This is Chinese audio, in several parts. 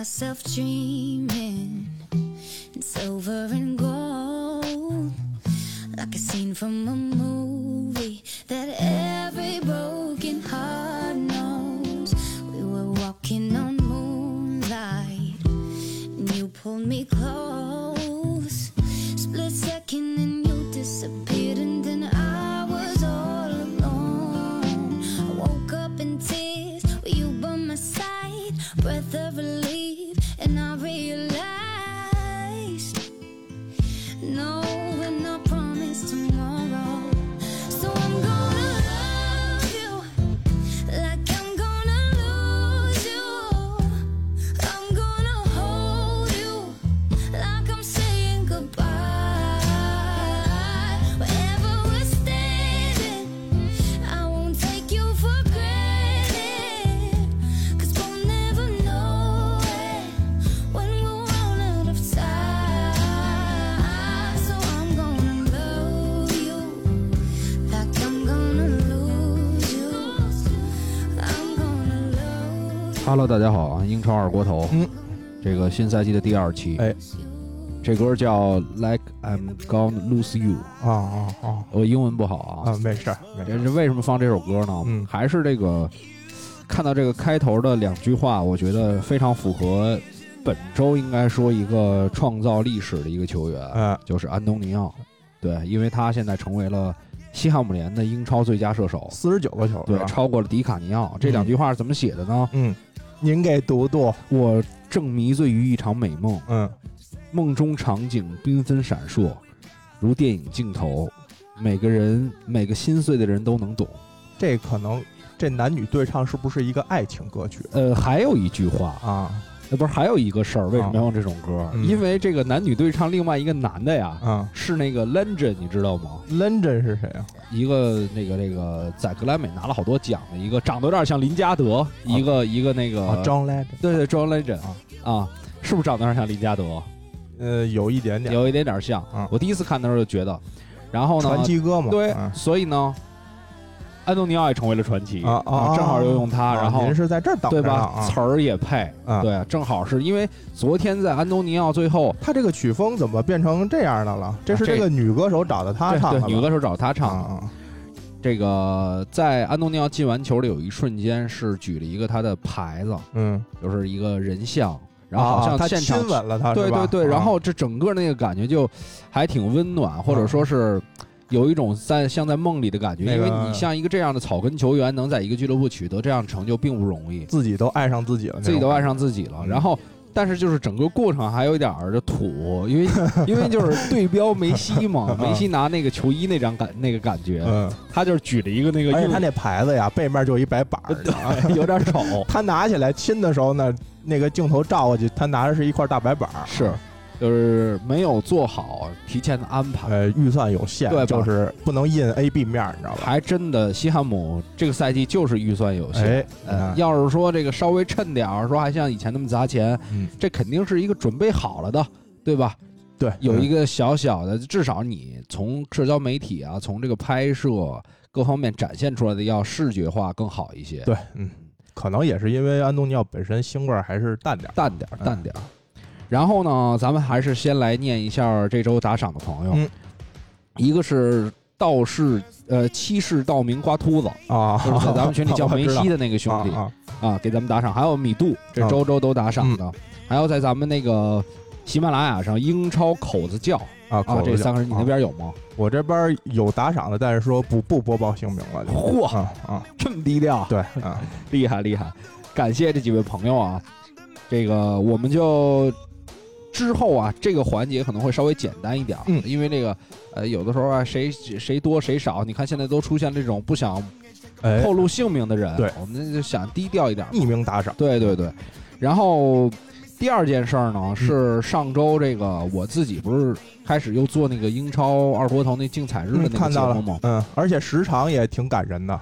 myself dreaming in silver and gold, like a scene from a movie that every broken heart knows. We were walking on moonlight, and you pulled me close. Hello，大家好啊！英超二锅头，嗯，这个新赛季的第二期，哎，这歌叫《Like I'm Gonna Lose You》，啊啊啊我英文不好啊。啊，没事儿，没事，这是为什么放这首歌呢？嗯还是这个看到这个开头的两句话，我觉得非常符合本周应该说一个创造历史的一个球员，嗯就是安东尼奥。对，因为他现在成为了西汉姆联的英超最佳射手，四十九个球，对？超过了迪卡尼奥。这两句话是怎么写的呢？嗯，您给读读，我正迷醉于一场美梦，嗯。梦中场景缤纷闪烁，如电影镜头，每个人每个心碎的人都能懂。这可能这男女对唱是不是一个爱情歌曲？呃，还有一句话，啊呃，不是还有一个事儿，为什么要用这种歌？嗯因为这个男女对唱，另外一个男的呀，啊是那个 Legend，你知道吗？？Legend 是谁啊？一个那个那个在格莱美拿了好多奖的一个，长得有点像林加德，一个一个那个，啊，John Legend，对对，John Legend 啊啊，是不是长得有点像林加德？呃，有一点点有一点点像啊。我第一次看的时候就觉得，然后呢传，奇歌嘛，对啊，所以呢，安东尼奥也成为了传奇啊啊，正好又用他，啊然后您是在这儿等对吧？词儿也配，啊。对，正好是因为昨天在安东尼奥最后，他这个曲风怎么变成这样的了？这是啊这这个女歌手找的他唱的吧，女歌手找他唱这个在安东尼奥进完球的有一瞬间是举了一个他的牌子，嗯，就是一个人像，然后好像现场亲吻了他，对对对，然啊后这整个那个感觉就还挺温暖，或者说是有一种在像在梦里的感觉，因为你像一个这样的草根球员，能在一个俱乐部取得这样的成就并不容易，自己都爱上自己了，自己都爱上自己了，嗯。然后。但是就是整个过程还有一点儿的土，因为 因为就是对标梅西嘛，梅西拿那个球衣那张感那个感觉，嗯，他就是举着一个那个硬而且他那牌子呀，背面就一白板儿，有点丑，他拿起来亲的时候呢，那个镜头照过去，他拿的是一块大白板儿，是就是没有做好提前的安排，呃，预算有限，对就是不能印 A、B 面，你知道吧？还真的西汉姆这个赛季就是预算有限。哎，呃，要是说这个稍微趁点儿，说还像以前那么砸钱，嗯，这肯定是一个准备好了的，对吧？对，有一个个小小的，至少你从社交媒体啊，从这个拍摄各方面展现出来的要视觉化更好一些，对，嗯，可能也是因为安东尼奥本身腥味儿还是淡点儿，淡点儿嗯淡点儿。然后呢，咱们还是先来念一下这周打赏的朋友，嗯。一个是道士，呃，七世道明瓜秃子，啊，就是在咱们群里叫梅西的的那个兄弟啊啊，给咱们打赏，还有米杜，这周周都打赏的，还有在咱们那个喜马拉雅上英超口子叫啊这三个人你那啊边有吗？我这边有打赏的，但是说不不播报姓名了，嚯啊啊，这么低调，对啊，厉害厉害，感谢这几位朋友啊，这个我们就之后啊，这个环节可能会稍微简单一点儿，嗯。因为这个呃有的时候啊，谁谁多谁少，你看现在都出现这种不想哎。透，露姓名的人，对。我们就想低调一点，匿名打赏，对对对，然后。第二件事儿呢，是上周这个我自己不是开始又做那个英超二锅头那竞彩日的嗯，那个看到了。节目吗？，嗯，而且时长也挺感人的，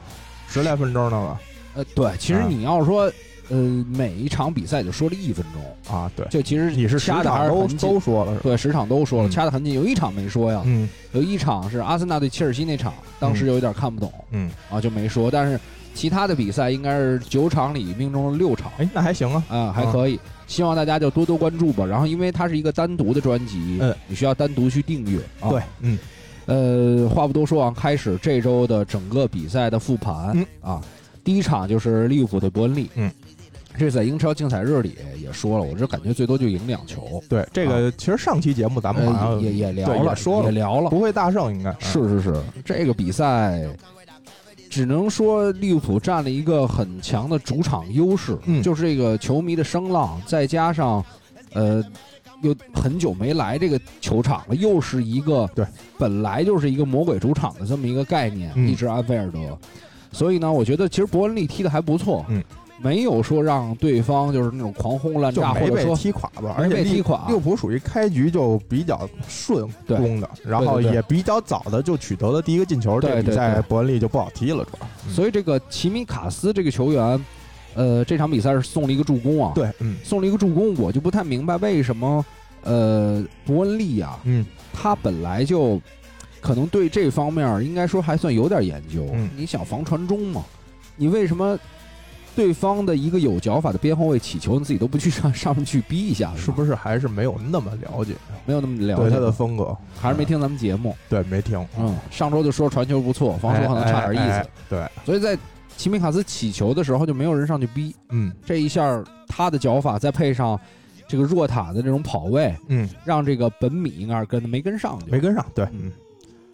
十来分钟的吧，呃，对，其实啊你要说，呃，每一场比赛就说了一分钟，啊，对，就其实你是掐的还十场都是都说了？对，十场都说了，嗯掐的很紧，有一场没说呀，嗯有一场是阿森纳对切尔西那场，当时有一点看不懂嗯啊，就没说。但是其他的比赛应该是九场里命中了六场，哎，那还行啊。啊，还可以。希望大家就多多关注吧。然后，因为它是一个单独的专辑，嗯，你需要单独去订阅。啊、对，，嗯，呃，话不多说啊，开始这周的整个比赛的复盘、嗯啊。第一场就是利物浦对伯恩利，嗯，这在英超竞彩日里也说了，我这感觉最多就赢两球。对，这个其实上期节目咱们好像呃也也聊了，也说了也聊了，不会大胜，应该是是是，这个比赛只能说利物浦占了一个很强的主场优势，嗯就是这个球迷的声浪，再加上呃又很久没来这个球场了，又是一个对本来就是一个魔鬼主场的这么一个概念，嗯一直安菲尔德，所以呢，我觉得其实伯恩利踢的还不错，嗯。没有说让对方就是那种狂轰滥就炸，或没被者说踢垮吧，没而且踢垮。利物浦属于开局就比较顺对攻的，然后对对也比较早的就取得了第一个进球，这比赛对伯恩利就不好踢了，主要。嗯。所以这个齐米卡斯这个球员，呃，这场比赛是送了一个助攻啊，对，嗯。送了一个助攻，我就不太明白为什么，呃，伯恩利啊，嗯，他本来就可能对这方面应该说还算有点研究。嗯。你想防传中嘛，你为什么对方的一个有脚法的边后卫起球，你自己都不去上 上面去逼一下，是不是还是没有那么了解没有那么了解他的？风格？还是没听咱们节目。对，没听。嗯，上周就说传球不错，防守可能差点意思，哎哎哎对，所以在齐米卡斯起球的时候就没有人上去逼。嗯这一下他的脚法再配上这个若塔的这种跑位，嗯，让这个本米应该是跟没跟上去，没跟上。对，嗯，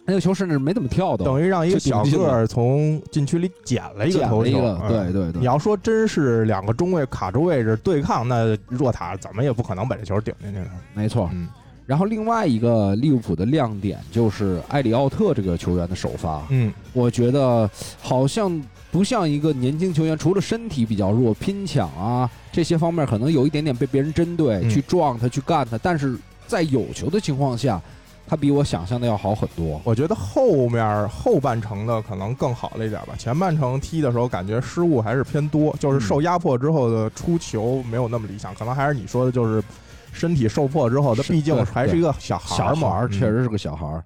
那个球甚至没怎么跳的，等于让一个小个儿从禁区里捡了一个捡头球。了一个，嗯对对对你。要说真是两个中卫卡住位置对抗，那若塔怎么也不可能把这球顶进去的。没错。嗯然后另外一个利物浦的亮点就是埃里奥特这个球员的首发，嗯，我觉得好像不像一个年轻球员，除了身体比较弱、拼抢啊这些方面可能有一点点被别人针对，嗯去撞他、去干他，但是在有球的情况下，他比我想象的要好很多。我觉得后面后半程的可能更好了一点吧。前半程踢的时候感觉失误还是偏多，就是受压迫之后的出球没有那么理想，可能还是你说的，就是身体受迫之后，他毕竟还是一个小孩儿嘛，小孩儿嗯确实是个小孩儿。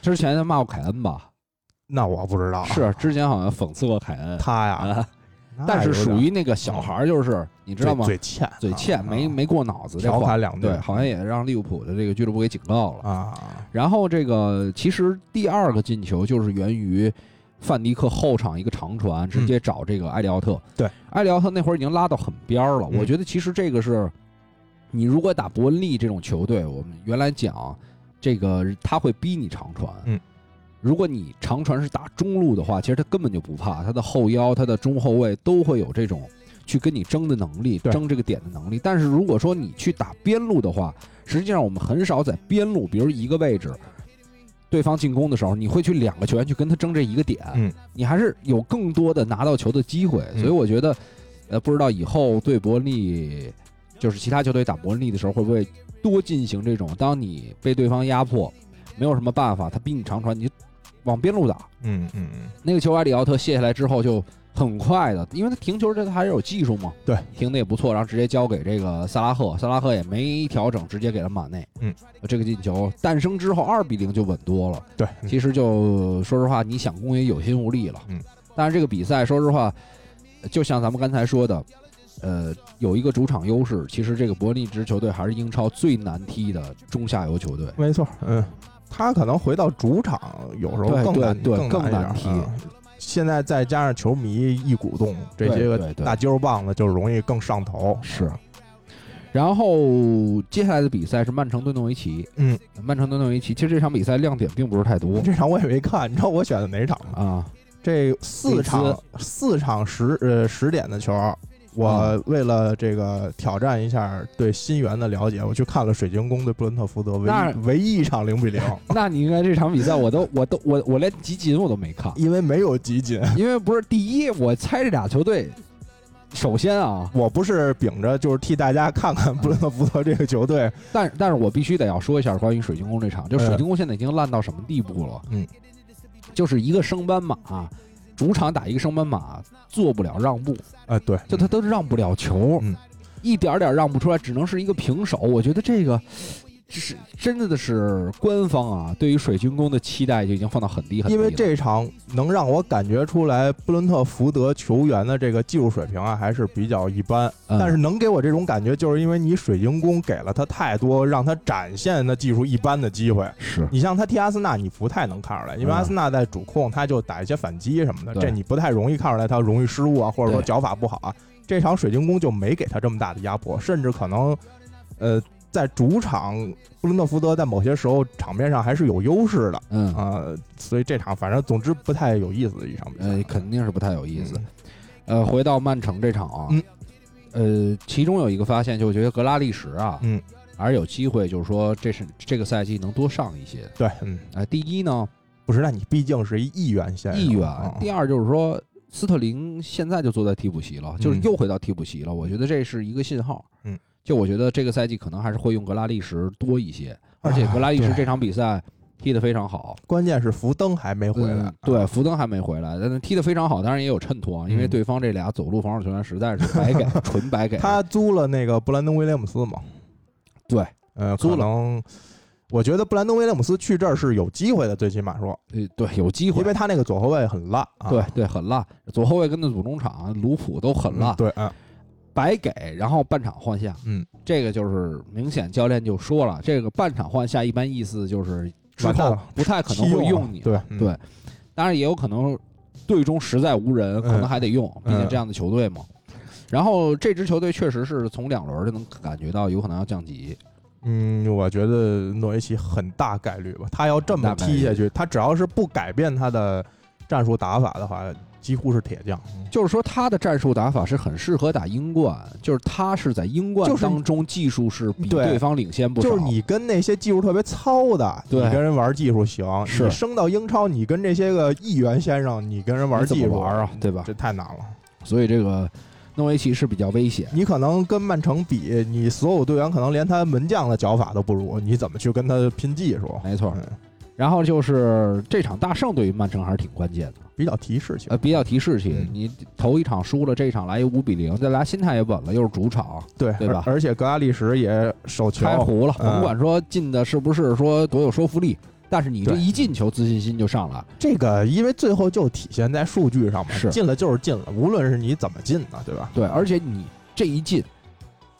之前他骂过凯恩吧？那我不知道，是之前好像讽刺过凯恩他呀，但是属于那个小孩儿，就是你知道吗？嘴嘴欠，嘴欠，啊没没过脑子这调话。侃两句对，好像也让利物浦的这个俱乐部给警告了。啊，然后这个其实第二个进球就是源于范迪克后场一个长传，直接找这个埃里奥特。嗯对，埃里奥特那会儿已经拉到很边儿了。嗯我觉得其实这个是，你如果打伯恩利这种球队，我们原来讲这个他会逼你长传。嗯。如果你长传是打中路的话，其实他根本就不怕，他的后腰、他的中后卫都会有这种去跟你争的能力，争这个点的能力。但是如果说你去打边路的话，实际上我们很少在边路，比如一个位置，对方进攻的时候，你会去两个球员去跟他争这一个点，嗯，你还是有更多的拿到球的机会。嗯所以我觉得，呃，不知道以后对伯恩利，就是其他球队打伯恩利的时候，会不会多进行这种，当你被对方压迫，没有什么办法，他逼你长传，你就往边路打。嗯嗯嗯，那个球埃里奥特卸下来之后就很快的，因为他停球这他还是有技术嘛，对，停的也不错，然后直接交给这个萨拉赫，萨拉赫也没调整，直接给了马内，嗯，这个进球诞生之后二比零就稳多了。对，其实就说实话，你想攻也有心无力了，嗯，但是这个比赛说实话，就像咱们刚才说的。呃，有一个主场优势，其实这个伯恩利这支球队还是英超最难踢的中下游球队。没错，嗯，他可能回到主场有时候更难对更难踢嗯现在再加上球迷一鼓动，这些个大肌肉棒子就容易更上头。是，然后接下来的比赛是曼城对诺维奇。嗯，曼城对诺维奇，其实这场比赛亮点并不是太多这场我也没看，你知道我选的哪场吗？啊。这四场四场十呃十点的球，我嗯为了这个挑战一下对新源的了解，我去看了水晶宫对布伦特福德唯一唯一一场零比零，那你应该这场比赛我都我都我我连集锦我都没看，因为没有集锦。因为不是第一，我猜这俩球队，首先啊，我不是秉着就是替大家看看布伦特福德这个球队，但但是我必须得要说一下关于水晶宫这场，就嗯水晶宫现在已经烂到什么地步了？嗯，就是一个升班马，主场打一个升班马做不了让步，哎，对，就他都让不了球，嗯。一点点让不出来，只能是一个平手。我觉得这个这是真的是官方啊，对于水晶宫的期待就已经放到很低很低了。因为这场能让我感觉出来布伦特福德球员的这个技术水平啊，还是比较一般。嗯但是能给我这种感觉，就是因为你水晶宫给了他太多让他展现的技术一般的机会。是你像他踢阿森纳，你不太能看出来，因为嗯阿森纳在主控，他就打一些反击什么的，对这你不太容易看出来他容易失误啊，或者说脚法不好啊。这场水晶宫就没给他这么大的压迫，甚至可能，呃，在主场布伦特福德在某些时候场面上还是有优势的嗯啊、所以这场反正总之不太有意思的一场比赛。呃，肯定是不太有意思。嗯呃，回到曼城这场啊，嗯呃，其中有一个发现，就我觉得格拉利什啊，嗯，还是有机会，就是说这是这个赛季能多上一些。对，嗯，呃，第一呢，不是，那你毕竟是一议员先生意愿；啊第二就是说，斯特林现在就坐在替补席了，就是又回到替补席了。我觉得这是一个信号。嗯，就我觉得这个赛季可能还是会用格拉利什多一些，而且格拉利什这场比赛踢得非常好。关键是福登还没回来嗯，对，福登还没回来，但是踢得非常好，当然也有衬托啊，因为嗯对方这俩走路防守球员实在是白给，纯白给。他租了那个布兰登威廉姆斯嘛，对，呃，租能我觉得布兰登威廉姆斯去这儿是有机会的，最起码说，呃对有机会因，为他那个左后卫很烂啊，对对很烂，左后卫跟那左中场卢普都很烂嗯，对，嗯白给，然后半场换下，嗯，这个就是明显教练就说了，这个半场换下一般意思就是之后完蛋了不太可能会用你，对嗯对，当然也有可能队中实在无人，可能还得用，毕竟这样的球队嘛。然后这支球队确实是从两轮就能感觉到有可能要降级，嗯，我觉得诺维奇很大概率吧，他要这么踢下去，他只要是不改变他的战术打法的话，几乎是铁匠。就是说他的战术打法是很适合打英冠，就是他是在英冠就是当中技术是比对对方领先不少，就是你跟那些技术特别糙的，你对跟人玩技术行；是你升到英超，你跟这些个议员先生，你跟人玩你怎技术么玩啊，对吧？这太难了。所以这个诺维奇是比较危险。你可能跟曼城比，你所有队员可能连他门将的脚法都不如，你怎么去跟他拼技术？没错嗯，然后就是这场大胜对于曼城还是挺关键的，比较提士气呃，。比较提士气。嗯你头一场输了，这一场来一五比零，再来心态也稳了，又是主场，对对吧而而且格拉利什也手球开胡了。嗯甭管说进的是不是说多有说服力，但是你这对一进球，自信心就上来。这个，因为最后就体现在数据上嘛，是进了就是进了，无论是你怎么进的，对吧？对，而且你这一进，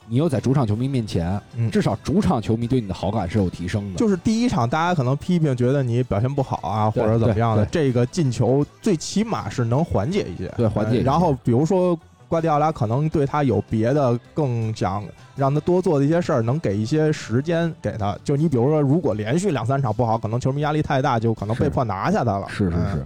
你又在主场球迷面前，嗯。至少主场球迷对你的好感是有提升的。就是第一场大家可能批评，觉得你表现不好啊，或对者怎么样的，这个进球最起码是能缓解一些，对缓解一些。呃然后比如说瓜迪奥拉可能对他有别的更想让他多做的一些事儿，能给一些时间给他。就你比如说，如果连续两三场不好，可能球迷压力太大，就可能被是。迫拿下他了。是是嗯。是，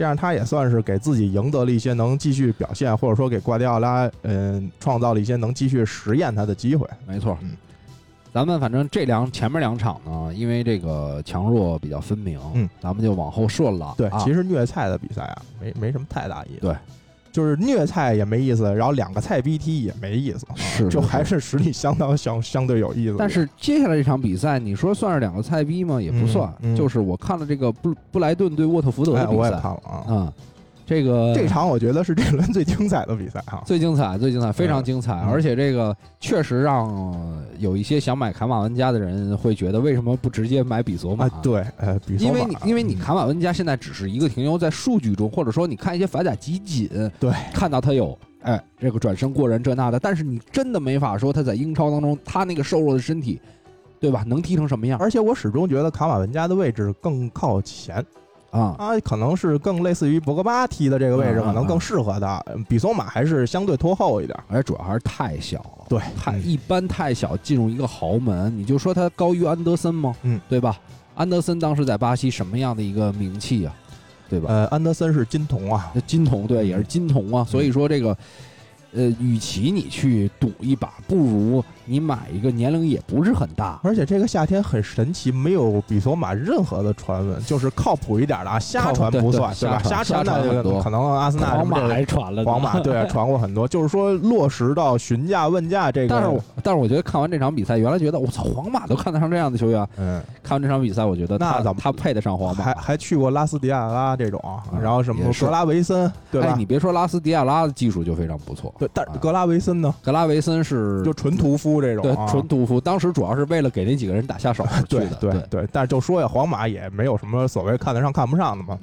这样他也算是给自己赢得了一些能继续表现，或者说给瓜迪奥拉嗯创造了一些能继续实验他的机会。没错。嗯咱们反正这两前面两场呢，因为这个强弱比较分明，嗯，咱们就往后顺了。对，啊、其实虐菜的比赛啊，没没什么太大意义。对，就是虐菜也没意思，然后两个菜逼踢也没意思，啊是就还是实力相当相相对有意思。但是接下来这场比赛，你说算是两个菜逼吗？也不算。嗯嗯就是我看了这个布布莱顿对沃特福德哎，我也的比赛，看了啊，啊、这个这场我觉得是这轮最精彩的比赛哈。最精彩，最精彩，非常精彩，嗯而且这个确实让呃有一些想买卡马文加的人会觉得，为什么不直接买比索马？啊，对，呃，比索因为你因为你嗯卡马文加现在只是一个停留在数据中，或者说你看一些法甲集锦，对看到他有哎这个转身过人这那的，但是你真的没法说他在英超当中他那个瘦弱的身体，对吧？能踢成什么样而且我始终觉得卡瓦文加的位置更靠前，啊？他可能是更类似于博格巴踢的这个位置，可能更适合他。比索马还是相对拖后一点。而且主要还是太小了，对太嗯一般太小，进入一个豪门，你就说他高于安德森吗？嗯，对吧？安德森当时在巴西什么样的一个名气啊？对吧？呃，安德森是金童啊，金童对，也是金童啊。所以说这个，呃，与其你去赌一把，不如你买一个年龄也不是很大，而且这个夏天很神奇，没有比索马任何的传闻，就是靠谱一点的啊，瞎传不算，对对吧？瞎传瞎传的很多。可能阿森纳皇马还传了，皇马对啊 传过很多，就是说落实到询价问价这个，但是我但是我觉得看完这场比赛，原来觉得我操，皇马都看得上这样的球员。嗯，看完这场比赛，我觉得他那怎么他配得上皇马。还。还去过拉斯迪亚拉这种然后什么格拉维森，对吧？哎，你别说拉斯迪亚拉的技术就非常不错，对，但啊。格拉维森呢，格拉维森是就纯屠夫这种对啊，纯屠夫，当时主要是为了给那几个人打下手 去对的。对对，但是就说呀，皇马也没有什么所谓看得上看不上的嘛。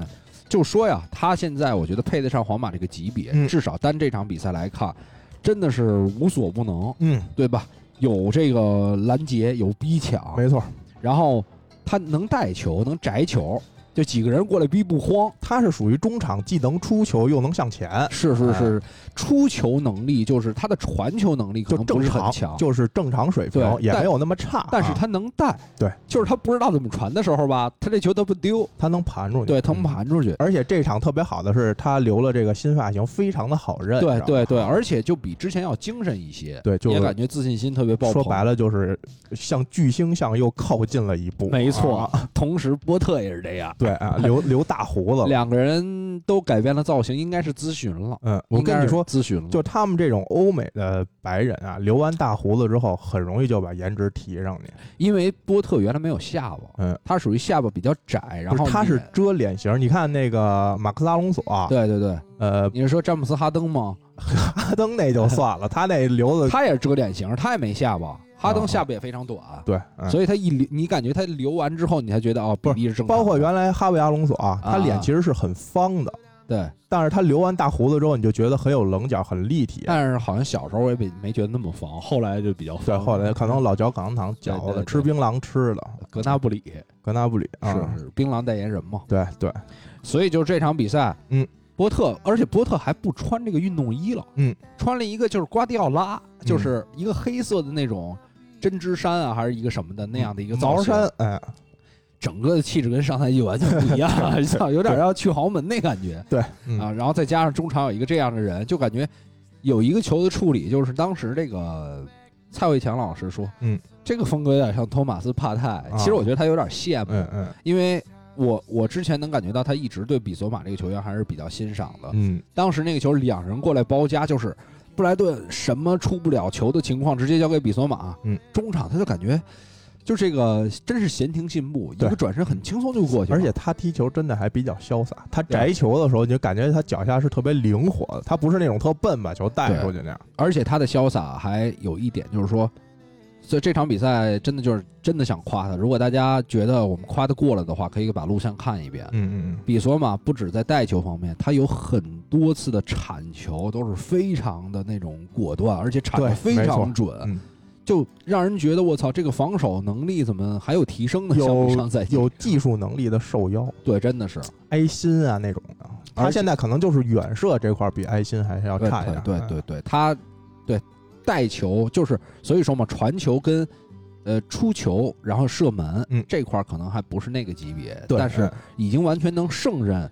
就说呀，他现在我觉得配得上皇马这个级别，嗯至少单这场比赛来看，真的是无所不能，嗯，对吧？有这个拦截，有逼抢，没错，然后他能带球，能摘球，就几个人过来逼不慌。他是属于中场，既能出球又能向前，是是是，出球能力就是他的传球能力可就能不正常，是很强，就是正常水平也没有那么差。但是啊他能带，对，就是他不知道怎么传的时候吧，他这球他不丢，他能盘出去，对，他能嗯。盘出去。而且这场特别好的是，他留了这个新发型，非常的好认。对对对，而且就比之前要精神一些，对就感觉自信心特别爆棚。说白了就是向巨星向又靠近了一步。没错啊，同时波特也是这样，对啊，留 留大胡子了。两个人都改变了造型，应该是咨询了。嗯，我跟你说，咨询了，就他们这种欧美的白人啊，留完大胡子之后，很容易就把颜值提上去。因为波特原来没有下巴，嗯，他属于下巴比较窄，然后是，他是遮脸型。你看那个马克拉隆索啊，对对对，呃，你是说詹姆斯哈登吗？哈登那就算了，他那留的他也是遮脸型，他也没下巴，哈登啊。下巴也非常短，对，嗯。所以他一留，你感觉他留完之后，你才觉得哦，比例是正常的。包括原来哈维阿隆索啊，他啊脸其实是很方的，对，但是他留完大胡子之后，你就觉得很有棱角，很立体。但是好像小时候我也没没觉得那么方，后来就比较对，防后来可能老嚼口香糖嚼的，对对对。吃槟榔吃的，格纳布里。格纳布里啊，是是槟榔代言人嘛，对对，所以就这场比赛，嗯，波特，而且波特还不穿这个运动衣了，嗯，穿了一个就是瓜迪奥拉，就是一个黑色的那种针织衫啊，还是一个什么的那样的一个造型毛衫，哎，整个的气质跟上赛季完全不一样了，像有点要去豪门那感觉对，嗯啊。然后再加上中场有一个这样的人，就感觉有一个球的处理，就是当时这个蔡伟强老师说，嗯，这个风格有点像托马斯帕泰。其实我觉得他有点羡慕，嗯嗯因为我我之前能感觉到他一直对比索马这个球员还是比较欣赏的。嗯，当时那个球两人过来包夹，就是布莱顿什么出不了球的情况，直接交给比索马。嗯，中场他就感觉。就这个真是闲庭信步，一对个转身很轻松就过去了。而且他踢球真的还比较潇洒，他摘球的时候你就感觉他脚下是特别灵活的，他不是那种特笨把球带出去那样。而且他的潇洒还有一点就是说，所以这场比赛真的就是真的想夸他。如果大家觉得我们夸的过了的话，可以把录像看一遍。嗯嗯比索马不止在带球方面，他有很多次的铲球都是非常的那种果断，而且铲的非常准，嗯。就让人觉得我操，这个防守能力怎么还有提升呢？有有技术能力的受邀，对，真的是。埃辛啊那种的，他现在可能就是远射这块儿比埃辛还是要差一点。嗯对对对，他对带球就是所以说嘛，传球跟呃出球，然后射门，嗯。这块儿可能还不是那个级别，对，但是嗯。已经完全能胜任，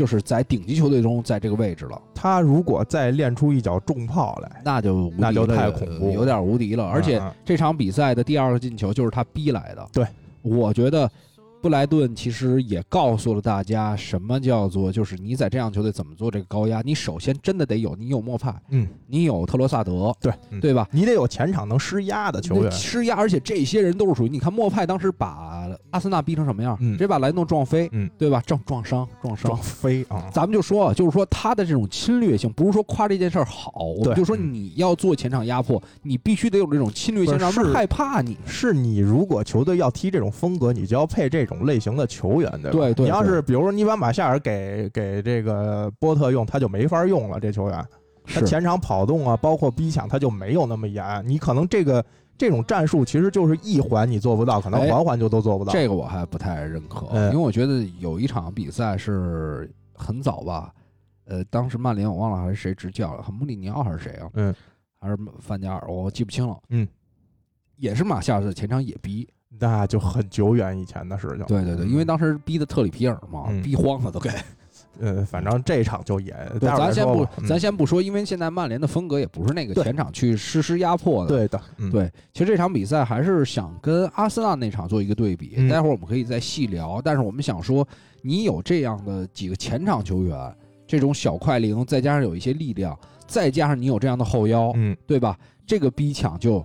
就是在顶级球队中在这个位置了，他如果再练出一脚重炮来，那就那就太恐怖有点无敌了。而且这场比赛的第二个进球就是他逼来的，对，我觉得。布莱顿其实也告诉了大家，什么叫做就是你在这样球队怎么做这个高压？你首先真的得有，你有莫派，嗯，你有特罗萨德，对嗯对吧？你得有前场能施压的球员。施压，而且这些人都是属于你看莫派当时把阿森纳逼成什么样，嗯直接把莱诺撞飞，嗯对吧？撞撞伤，撞伤撞。飞啊！咱们就说啊，就是说他的这种侵略性，不是说夸这件事儿好，我们就说嗯你要做前场压迫，你必须得有这种侵略性，让人是害怕你。是你如果球队要踢这种风格，你就要配这种类型的球员，对吧？对对你要是比如说你把马夏尔给给这个波特用，他就没法用了。这球员他前场跑动啊，包括逼抢，他就没有那么严。你可能这个这种战术其实就是一环你做不到，可能哎环环就都做不到。这个我还不太认可，嗯因为我觉得有一场比赛是很早吧，呃，当时曼联我忘了还是谁执教了，穆里尼奥还是谁啊？嗯，还是范加尔，我记不清了。嗯，也是马夏尔在前场也逼，那就很久远以前的事情。对对对，因为当时逼的特里皮尔嘛，嗯逼慌了都给。呃，反正这场就也，对，待会儿咱先不吧，嗯咱先不说，因为现在曼联的风格也不是那个对前场去实施压迫的。对的，嗯，对，其实这场比赛还是想跟阿森纳那场做一个对比，嗯待会儿我们可以再细聊。但是我们想说，你有这样的几个前场球员，这种小快灵，再加上有一些力量，再加上你有这样的后腰，嗯，对吧？这个逼抢就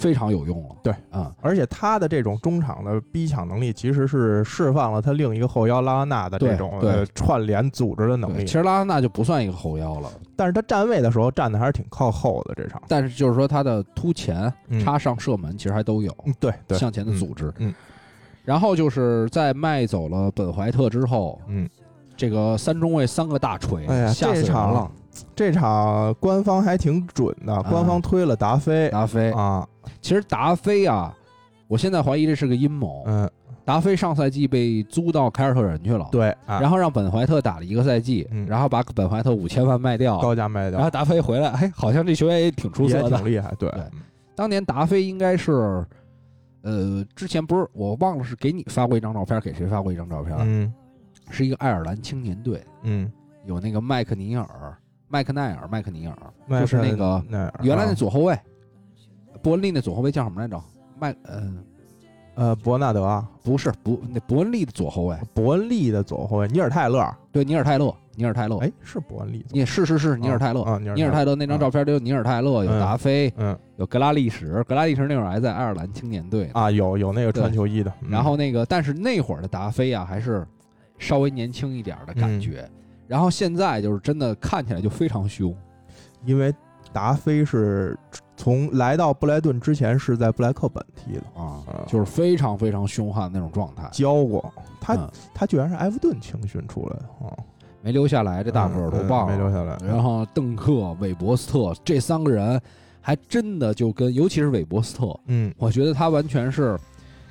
非常有用了。对，啊、而且他的这种中场的逼抢能力，其实是释放了他另一个后腰拉拉纳的这种串联组织的能，力其。实拉拉纳就不算一个后腰了，但是他站位的时候站的还是挺靠后的，这场。但是就是说他的突前、嗯插上、射门其实还都有嗯，对对，向前的组织。嗯嗯然后就是在卖走了本怀特之后，嗯，这个三中卫三个大锤，哎呀吓死了。这场官方还挺准的，官方推了达菲。达菲，啊，其实达菲啊，我现在怀疑这是个阴谋。嗯，达菲上赛季被租到凯尔特人去了，对，啊。然后让本怀特打了一个赛季，嗯。然后把本怀特五千万卖掉，高价卖掉。然后，达菲回来，哎，好像这球员也挺出色的。挺。厉害，对。对。当年达菲应该是，呃，之前不是我忘了是给你发过一张照片，给谁发过一张照片？嗯。是一个爱尔兰青年队，嗯，有那个麦克尼尔、麦克奈尔、麦克尼尔，就是那个原来那啊左后卫，伯恩利那左后卫叫什么来着？麦，呃，呃伯纳德啊，不是不，那伯恩利的左后卫，伯恩利的左后卫尼尔泰勒，对，尼尔泰勒，尼尔泰勒，哎，是伯恩利，你是是是尼尔泰勒，啊，尼尔泰勒那张照片里有尼尔泰勒，有嗯达菲，嗯有格拉利什，格拉利什那会儿还在爱尔兰青年队，啊，有有那个穿球衣的，嗯然后那个但是那会儿的达菲啊，还是稍微年轻一点儿的感嗯觉，然后现在就是真的看起来就非常凶，因为达菲是从来到布莱顿之前是在布莱克本踢的，啊啊，就是非常非常凶悍的那种状态。教过。他，嗯。他居然是埃弗顿青训出来的啊，没留下来，这大个儿多嗯棒啊！没留下来，然后邓克、韦伯斯特这三个人，还真的就跟，尤其是韦伯斯特，嗯，我觉得他完全是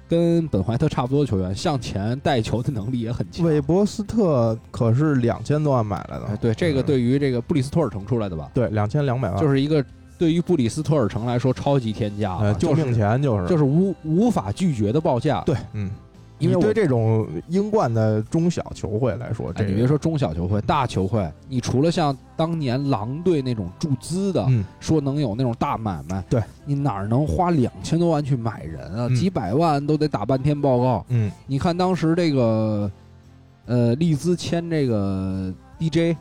跟本怀特差不多的球员，向前带球的能力也很强。韦伯斯特可是两千多万买来的，哎对这个嗯。对于这个布里斯托尔城出来的吧，对两千两百万，就是一个对于布里斯托尔城来说超级天价救命钱就是。就是无无法拒绝的报价。对，嗯，因为对这种英冠的中小球会来说，哎，这个你别说中小球会、大球会，你除了像当年狼队那种注资的，嗯，说能有那种大买卖，对你哪能花两千多万去买人啊？嗯几百万都得打半天报告。嗯你看当时这个，呃，利兹签这个 DJ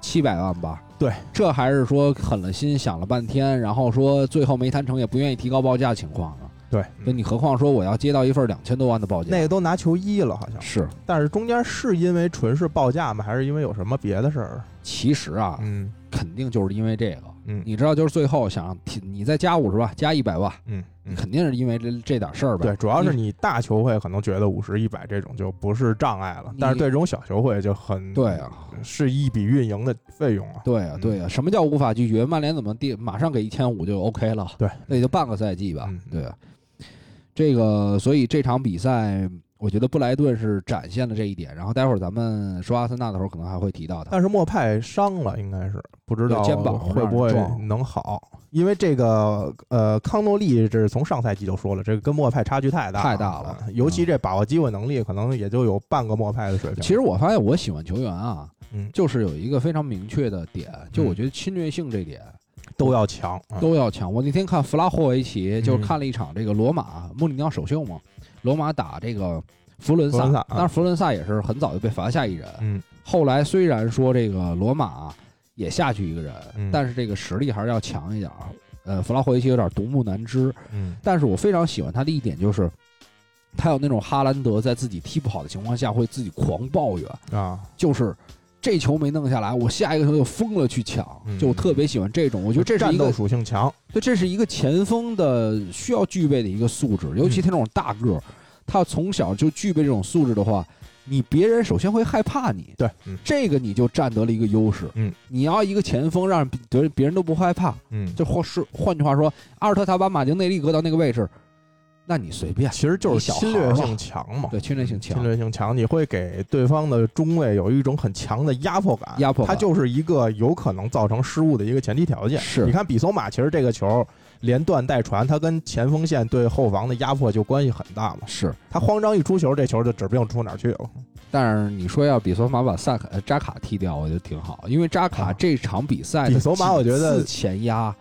七百万吧？对，这还是说狠了心想了半天，然后说最后没谈成，也不愿意提高报价情况呢。对，那你何况说我要接到一份两千多万的报价？那个都拿球衣了，好像是，但是中间是因为纯是报价吗？还是因为有什么别的事儿？其实啊，嗯肯定就是因为这个。嗯你知道，就是最后想提你再加五十万，加一百万，嗯嗯，肯定是因为这这点事儿呗。对，主要是你你大球会可能觉得五十一百这种就不是障碍了，但是对这种小球会就很对啊，是一笔运营的费用啊。对啊，嗯对啊。什么叫无法拒绝？曼联怎么地马上给一千五就 OK 了？对，那也就半个赛季吧嗯。对啊，这个所以这场比赛，我觉得布莱顿是展现了这一点。然后待会儿咱们说阿森纳的时候，可能还会提到他。但是莫派伤了，应该是不知道肩膀会不会能好，因为这个呃康诺利这是从上赛季就说了，这个跟莫派差距太大太大了呃尤其这把握机会能力，可能也就有半个莫派的水平。其实我发现我喜欢球员啊，嗯就是有一个非常明确的点，就我觉得侵略性这点。都要强，啊都要强。我那天看弗拉霍维奇，嗯就是看了一场这个罗马穆里尼奥首秀嘛，罗马打这个佛伦萨佛伦萨啊，当然佛伦萨也是很早就被罚下一人。嗯后来虽然说这个罗马也下去一个人，嗯但是这个实力还是要强一点儿。呃，弗拉霍维奇有点独木难支，嗯但是我非常喜欢他的一点就是，他有那种哈兰德在自己踢不好的情况下会自己狂抱怨，啊，就是。这球没弄下来，我下一个球就疯了去抢，嗯就我特别喜欢这种。我觉得这是战斗一个属性强，对，这是一个前锋的需要具备的一个素质，尤其他那种大个儿，他从小就具备这种素质的话，你别人首先会害怕你，对，嗯这个你就占得了一个优势。嗯，你要一个前锋让别人别人都不害怕，嗯，就或是换句话说，阿尔特塔把马丁内利搁到那个位置，那你随便，其实就是小侵略性强嘛。对侵略性强侵，略性强，你会给对方的中卫有一种很强的压迫感，压迫感它就是一个有可能造成失误的一个前提条件。是你看比索马，其实这个球连断带传，他跟前锋线对后防的压迫就关系很大嘛。是。他慌张一出球，这球就指不定出哪儿去了。但是你说要比索马把萨卡呃扎卡踢掉，我觉得挺好，因为扎卡啊这场比赛的比索马我觉得前压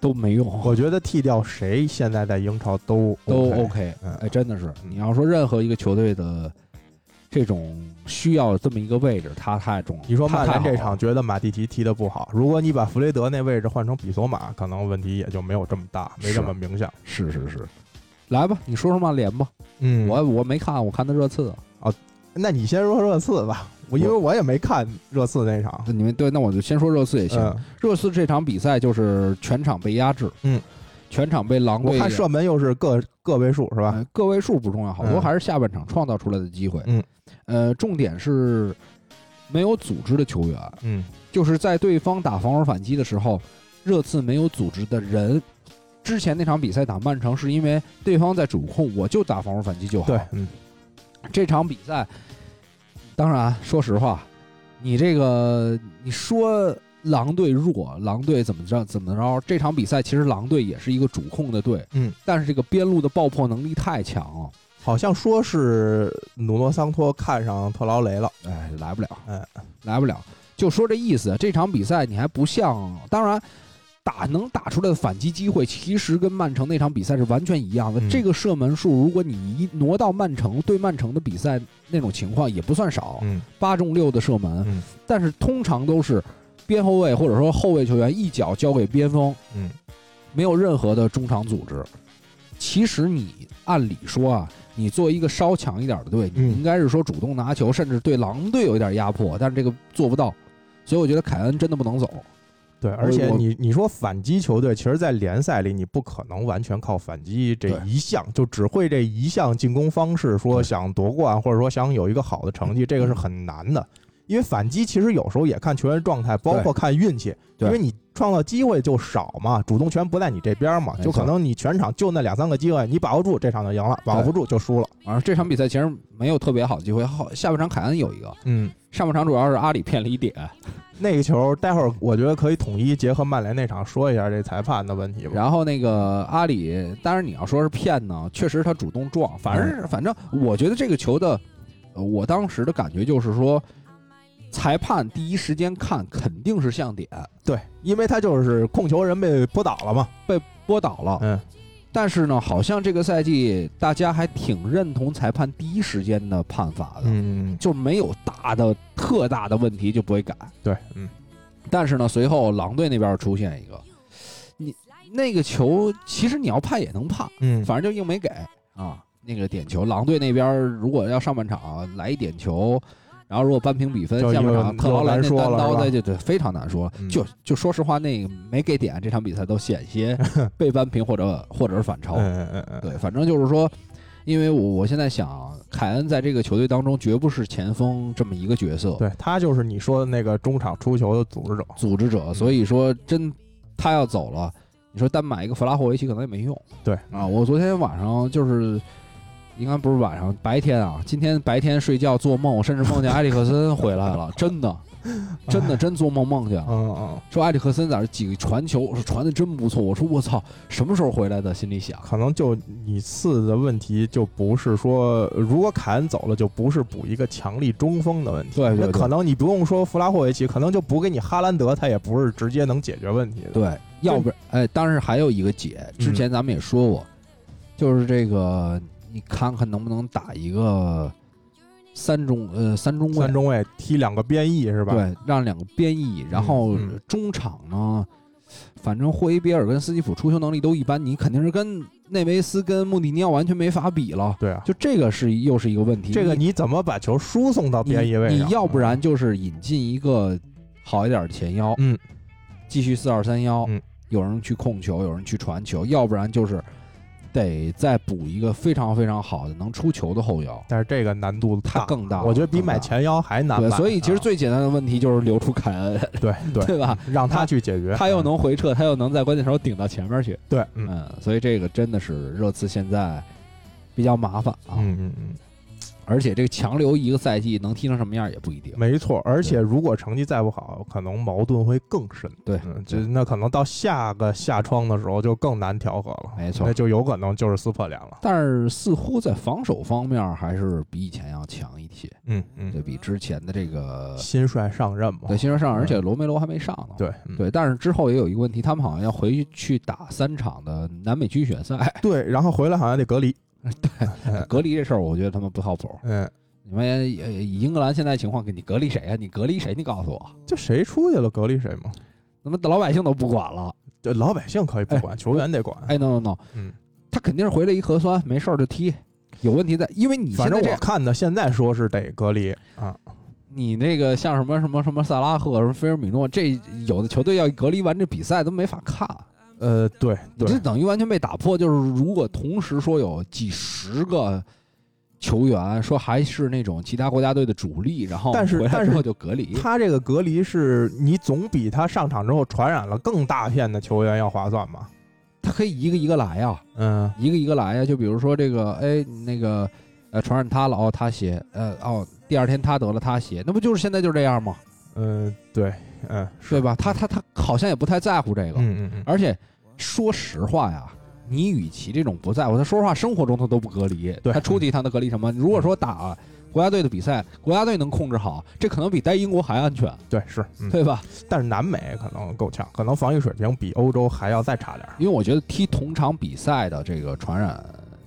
都没用，我觉得替掉谁现在在英超都都 OK。哎，真的是，你要说任何一个球队的这种需要这么一个位置，他太重了。你说曼联这场觉得马蒂奇踢得不好，如果你把弗雷德那位置换成比索马，可能问题也就没有这么大，没这么明显。是是是，来吧，你说说曼联吧。嗯我我没看，我看的热刺啊。那你先说热刺吧，我因为我也没看热刺那场。你们对，那我就先说热刺也行。嗯，热刺这场比赛就是全场被压制，嗯，全场被狼队我看射门又是个个位数是吧？呃个位数不重要，好多嗯还是下半场创造出来的机会。嗯，呃，重点是没有组织的球员，嗯就是在对方打防守反击的时候，热刺没有组织的人。之前那场比赛打曼城是因为对方在主控，我就打防守反击就好。对，嗯这场比赛，当然说实话，你这个你说狼队弱，狼队怎么着怎么着？这场比赛其实狼队也是一个主控的队，嗯，但是这个边路的爆破能力太强了，好像说是努诺桑托看上特劳雷了。哎，来不了，哎，来不了。就说这意思，这场比赛你还不像，当然。打能打出来的反击机会，其实跟曼城那场比赛是完全一样的。嗯这个射门数，如果你一挪到曼城对曼城的比赛那种情况，也不算少，嗯八中六的射门。嗯但是通常都是边后卫或者说后卫球员一脚交给边锋，嗯没有任何的中场组织。其实你按理说啊，你作为一个稍强一点的队，嗯你应该是说主动拿球，甚至对狼队有一点压迫，但是这个做不到，所以我觉得凯恩真的不能走。对，而且你你说反击球队，其实，在联赛里你不可能完全靠反击这一项，就只会这一项进攻方式，说想夺冠或者说想有一个好的成绩，这个是很难的。因为反击其实有时候也看球员状态，包括看运气，因为你创造机会就少嘛，主动权不在你这边嘛，就可能你全场就那两三个机会，你把握住这场就赢了，把握不住就输了。反正这场比赛其实没有特别好的机会，后下半场凯恩有一个，嗯，上半场主要是阿里骗了一点。那个球待会儿我觉得可以统一结合曼联那场说一下这裁判的问题吧。然后那个阿里，当然你要说是骗呢，确实他主动撞，反正反正我觉得这个球的，呃我当时的感觉就是说，裁判第一时间看肯定是像点对，因为他就是控球人被拨倒了嘛。被拨倒了，嗯，但是呢，好像这个赛季大家还挺认同裁判第一时间的判罚的，嗯，就没有大的特大的问题就不会改。对，嗯但是呢，随后狼队那边出现一个，你那个球其实你要判也能判。嗯，反正就硬没给啊。那个点球，狼队那边如果要上半场来一点球，然后如果扳平比分，就下半场又特劳雷那单刀再就对非常难说。嗯就就说实话，那个没给点，这场比赛都险些 被扳平或者或者是反超。对，反正就是说，因为我我现在想，凯恩在这个球队当中绝不是前锋这么一个角色，对他就是你说的那个中场出球的组织者。组织者，所以说真他要走了，你说单买一个弗拉霍维奇可能也没用。对啊，我昨天晚上就是，应该不是晚上，白天啊，今天白天睡觉做梦，甚至梦见埃里克森回来了，真的，真的真做梦梦见了，嗯嗯，说埃里克森在这几个传球，说传的真不错，我说我操，什么时候回来的？心里想，可能就你次的问题就不是说，如果凯恩走了，就不是补一个强力中锋的问题。对对对那可能你不用说弗拉霍维奇，可能就补给你哈兰德，他也不是直接能解决问题的。对，要不然，哎，当然还有一个解，之前咱们也说过，就是这个，你看看能不能打一个三中呃三中卫三，中卫踢两个边翼是吧？，对，让两个边翼，然后中场呢，反正霍伊比尔跟斯基普出球能力都一般，你肯定是跟内维斯跟穆蒂尼奥完全没法比了。对啊，就这个是又是一个问题。这个你怎么把球输送到边翼位上？你要不然就是引进一个好一点的前腰，嗯，继续四二三幺嗯，有人去控球，有人去传球，要不然就是得再补一个非常非常好的能出球的后腰，但是这个难度大，它更大了。我觉得比买前腰还难对，所以其实啊最简单的问题就是留出凯恩，对对 对吧？让他去解决，他又能回撤，他又能在关键时候顶到前面去。对，嗯嗯，所以这个真的是热刺现在比较麻烦啊。嗯嗯嗯，而且这个强留一个赛季能踢成什么样也不一定。没错。而且如果成绩再不好，可能矛盾会更深。对嗯，这那可能到下个下窗的时候就更难调和了，没错那就有可能就是撕破脸了。但是似乎在防守方面还是比以前要强一些，嗯嗯，对比之前的这个新帅上任嘛，对新帅上，任而且罗梅罗还没上呢。对嗯对，但是之后也有一个问题，他们好像要回去打三场的南美区选赛，对，然后回来好像得隔离。隔离这事儿我觉得他们不靠谱。嗯，你们英格兰现在情况，给你隔离谁啊？你隔离谁？你告诉我，就谁出去了隔离谁嘛。怎么老百姓都不管了？这老百姓可以不管，球员得管。哎，no no no，嗯，他肯定是回来一核酸，没事儿就踢，有问题在，因为你反正我看的现在说是得隔离啊。你那个像什么什么什么萨拉赫、什么菲尔米诺，这有的球队要隔离完这比赛都没法看，呃，对对这，等于完全被打破。就是如果同时说有几十个球员说还是那种其他国家队的主力，然后但是但是就隔离，他这个隔离是你总比他上场之后传染了更大片的球员要划算嘛？他可以一个一个来呀，嗯一个一个来呀。就比如说这个，哎，那个呃传染他了，哦，他写，呃，哦，第二天他得了，他写，那不就是现在就这样吗？嗯，对，嗯，是对吧？他他他好像也不太在乎这个，嗯嗯嗯，而且说实话呀，你与其这种不在乎，他说实话，生活中他都不隔离，对他出去一趟他隔离什么？如果说打国家队的比赛，国家队能控制好，这可能比待英国还安全，对是，嗯，对吧？但是南美可能够呛，可能防御水平比欧洲还要再差点。因为我觉得踢同场比赛的这个传染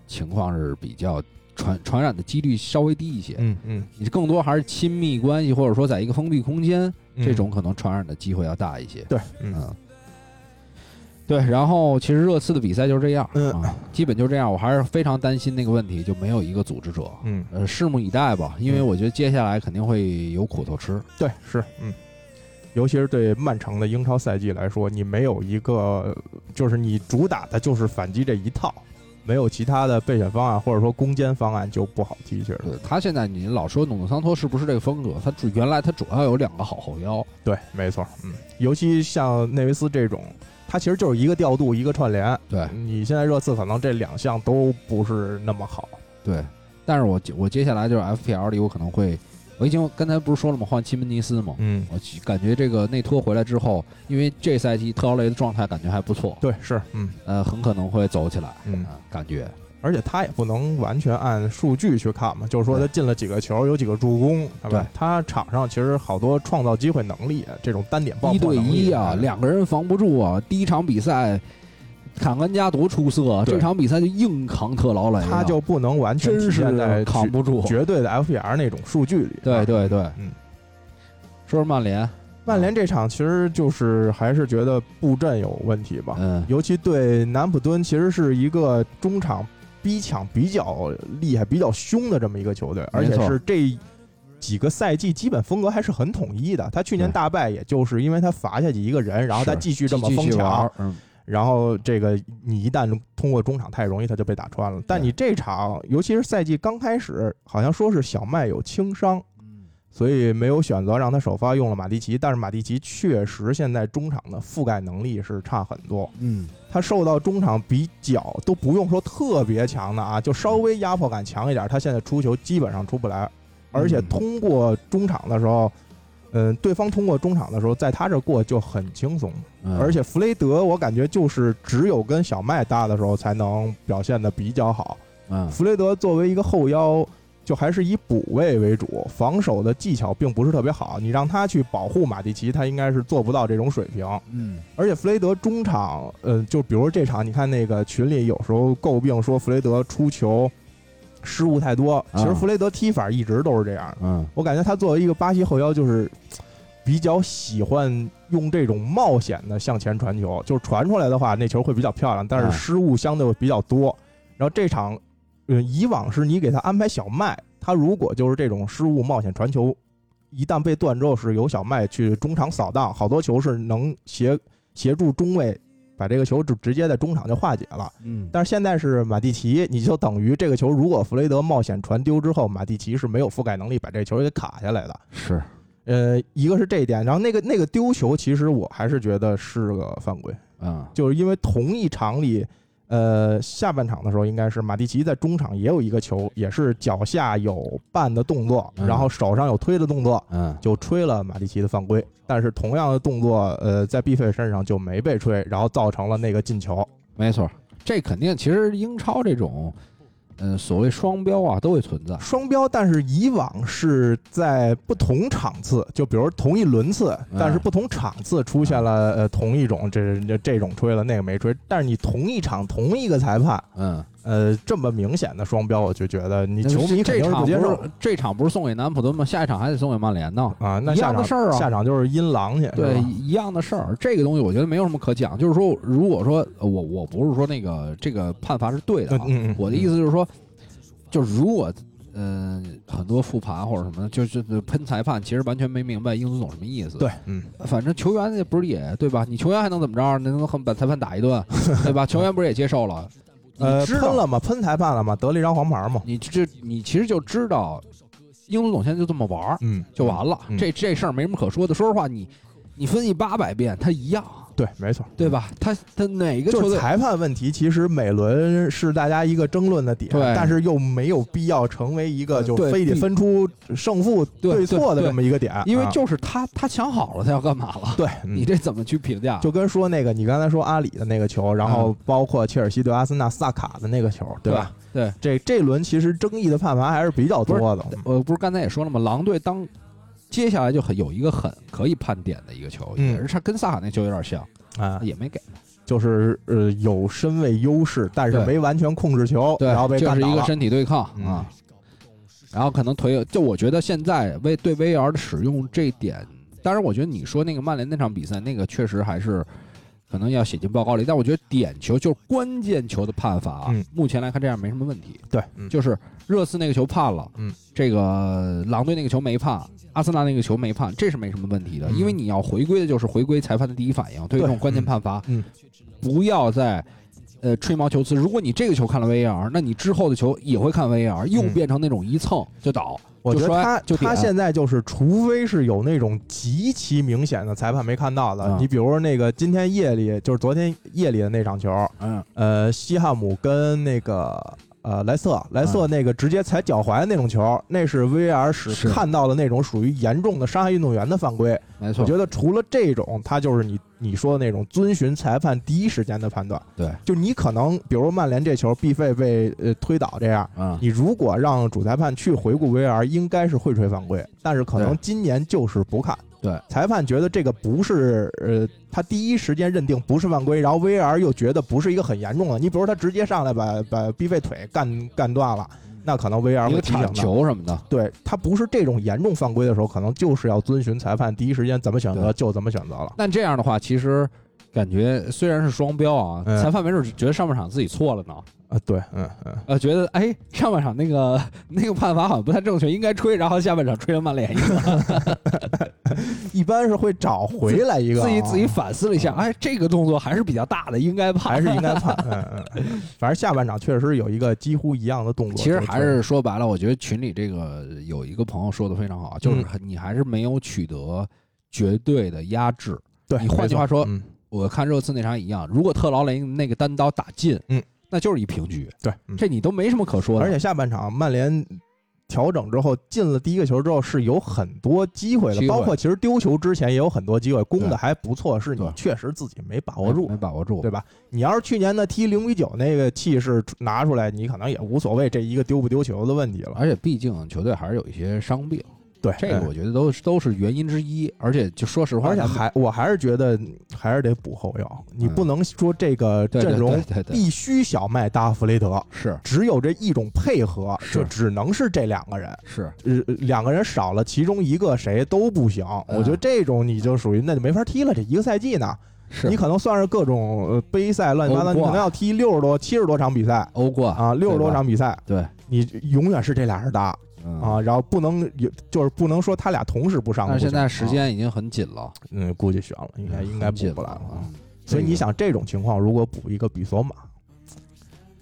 情况是比较传传染的几率稍微低一些，嗯嗯，你更多还是亲密关系，或者说在一个封闭空间，嗯这种可能传染的机会要大一些。对，嗯嗯，对，然后其实热刺的比赛就是这样，嗯啊，基本就这样。我还是非常担心那个问题，就没有一个组织者。嗯，呃，拭目以待吧，因为嗯我觉得接下来肯定会有苦头吃。对，是，嗯，尤其是对漫长的英超赛季来说，你没有一个，就是你主打的就是反击这一套，没有其他的备选方案或者说攻坚方案就不好踢，确实。对他现在你老说努诺桑托是不是这个风格？他主原来他主要有两个好后腰，对，没错，嗯，尤其像内维斯这种，他其实就是一个调度，一个串联。对你现在热刺可能这两项都不是那么好。对。但是我我接下来就是 FPL 里我可能会，我已经刚才不是说了吗？换西门尼斯嘛，嗯，我感觉这个内托回来之后，因为这赛季特劳雷的状态感觉还不错，对，是，嗯呃，很可能会走起来，嗯呃感觉而且他也不能完全按数据去看嘛，就是说他进了几个球，有几个助攻，对吧对？他场上其实好多创造机会能力，这种单点爆一对破能力一啊，嗯两个人防不住啊。第一场比赛，坎甘加多出色，对。这场比赛就硬扛特劳雷啊，他就不能完全现在是扛不住。绝对的 FPR 那种数据里。对啊对对，嗯，说说曼联，曼联这场其实就是还是觉得布阵有问题吧，嗯，尤其对南普敦，其实是一个中场逼抢比较厉害、比较凶的这么一个球队，而且是这几个赛季基本风格还是很统一的。他去年大败，也就是因为他罚下去一个人，然后他继续这么疯抢，，嗯，然后这个你一旦通过中场太容易，他就被打穿了。但你这场，尤其是赛季刚开始，好像说是小麦有轻伤，所以没有选择让他首发，用了马蒂奇。但是马蒂奇确实现在中场的覆盖能力是差很多，嗯，他受到中场比较都不用说特别强的啊，就稍微压迫感强一点，他现在出球基本上出不来，而且嗯通过中场的时候。嗯，对方通过中场的时候，在他这过就很轻松，嗯而且弗雷德，我感觉就是只有跟小麦搭的时候才能表现的比较好。嗯，弗雷德作为一个后腰，就还是以补位为主，防守的技巧并不是特别好。你让他去保护马蒂奇，他应该是做不到这种水平。嗯，而且弗雷德中场，嗯，就比如这场，你看那个群里有时候诟病说弗雷德出球失误太多，其实啊弗雷德踢法一直都是这样的。嗯，我感觉他作为一个巴西后腰，就是比较喜欢用这种冒险的向前传球，就是传出来的话，那球会比较漂亮，但啊是失误相对会比较多。然后这场，嗯，以往是你给他安排小麦，他如果就是这种失误冒险传球，一旦被断之后，是由小麦去中场扫荡，好多球是能协协助中卫把这个球就直接在中场就化解了。嗯，但是现在是马蒂奇，你就等于这个球，如果弗雷德冒险传丢之后，马蒂奇是没有覆盖能力把这个球给卡下来的。是，呃，一个是这一点，然后那个那个丢球，其实我还是觉得是个犯规，嗯，就是因为同一场里，呃，下半场的时候应该是马蒂奇在中场也有一个球，也是脚下有绊的动作，嗯然后手上有推的动作，嗯，就吹了马蒂奇的犯规。但是同样的动作，呃，在毕费身上就没被吹，然后造成了那个进球。没错，这肯定，其实英超这种，嗯，所谓双标啊，都会存在。双标，但是以往是在不同场次，就比如同一轮次，但是不同场次出现了呃同一种这这这种吹了，那个没吹，但是你同一场同一个裁判，嗯，呃，这么明显的双标，我就觉得你球迷肯这定是场不不接受是这场不是送给南普敦吗？下一场还得送给曼联呢。啊。那一样下场的事儿啊下场就是阴狼去，对，一样的事儿。这个东西我觉得没有什么可讲，就是说，如果说呃我我不是说那个这个判罚是对的啊，嗯嗯，我的意思就是说，就是如果呃很多复盘或者什么的，就是喷裁判，其实完全没明白英足总什么意思。对，嗯，反正球员也不是也对吧？你球员还能怎么着？能能把裁判打一顿，对吧？球员不是也接受了？呃，喷了吗？喷裁判了吗？得了一张黄牌嘛。你这你其实就知道，英足总现在就这么玩儿嗯，就完了。嗯这这事儿没什么可说的。说实话，你你分析八百遍，他一样，对，没错，对吧？他他哪个球队就是裁判问题，其实每轮是大家一个争论的点，对但是又没有必要成为一个就对非得分出胜负对错的这么一个点，因为啊就是他他想好了，他要干嘛了？对 嗯你这怎么去评价？就跟说那个你刚才说阿里的那个球，然后包括切尔西对阿森纳萨卡的那个球，对吧？？对，这这轮其实争议的判罚还是比较多的，我不是刚才也说了吗？狼队当接下来就很有一个很可以判点的一个球，嗯也是他跟萨卡那球有点像，啊，也没给。就是呃有身位优势，但是对没完全控制球，对，然后被就是一个了。身体对抗嗯啊。然后可能腿有，就我觉得现在为对 VR 的使用这一点，当然我觉得你说那个曼联那场比赛，那个确实还是可能要写进报告里。但我觉得点球就是关键球的判罚啊，嗯。目前来看这样没什么问题。对，嗯。就是热刺那个球判了，嗯，这个狼队那个球没判，阿森纳那个球没判，这是没什么问题的，嗯。因为你要回归的就是回归裁判的第一反应，对于这种关键判罚，嗯。不要再呃吹毛求疵。如果你这个球看了 VAR，那你之后的球也会看 VAR，又嗯。变成那种一蹭就倒，我觉得他他现在就是，除非是有那种极其明显的裁判没看到的，嗯你比如说那个今天夜里，就是昨天夜里的那场球，嗯，呃，西汉姆跟那个呃莱瑟，莱瑟那个直接踩脚踝的那种球，那是 VAR 是使看到的那种属于严重的伤害运动员的犯规。没错我，觉得除了这种，他就是你你说的那种遵循裁判第一时间的判断。对，就你可能比如曼联这球必费被呃推倒这样，嗯，你如果让主裁判去回顾 VAR，应该是会吹犯规，但是可能今年就是不看。对，裁判觉得这个不是呃，他第一时间认定不是犯规，然后 VAR 又觉得不是一个很严重的。你比如他直接上来把把 B 费腿干干断了，那可能铲会提醒他。球什么的，对他不是这种严重犯规的时候，可能就是要遵循裁判第一时间怎么选择就怎么选择了。但这样的话，其实感觉虽然是双标啊，嗯裁判没准觉得上半场自己错了呢，啊，对，嗯嗯，呃，觉得哎上半场那个 那个判罚好像不太正确，应该吹，然后下半场吹了曼联一个，一般是会找回来一个啊，自己自己反思了一下，哎，这个动作还是比较大的，应该判，还是应该判。嗯嗯嗯，反正下半场确实有一个几乎一样的动作。其实就还是说白了，我觉得群里这个有一个朋友说的非常好，就是嗯你还是没有取得绝对的压制。对。你换句话说没错嗯，我看热刺那场一样，如果特劳雷那个单刀打进，嗯，那就是一平局，对，嗯这你都没什么可说的。而且下半场曼联调整之后进了第一个球之后是有很多机会的，会包括其实丢球之前也有很多机会，攻的还不错，是你确实自己没把握住没，把握住，对吧？你要是去年的踢零比九那个气势拿出来，你可能也无所谓这一个丢不丢球的问题了。而且毕竟球队还是有一些伤病，对，这个嗯我觉得都是都是原因之一。而且就说实话，而且还我还是觉得还是得补后腰，你嗯不能说这个阵容必须小麦搭弗雷德，是只有这一种配合，是就只能是这两个人。是呃，两个人少了其中一个谁都不行，嗯我觉得这种你就属于那就没法踢了。这一个赛季呢，是你可能算是各种呃杯赛乱七八糟，你可能要踢六十多、七十多场比赛欧冠啊，六十多场比赛，对你永远是这俩人搭嗯啊，然后不能有就是不能说他俩同时不上。但是现在时间已经很紧了，嗯，估计悬了，应该应该很紧补不来了。嗯所以你想这种情况，如果补一个比索马，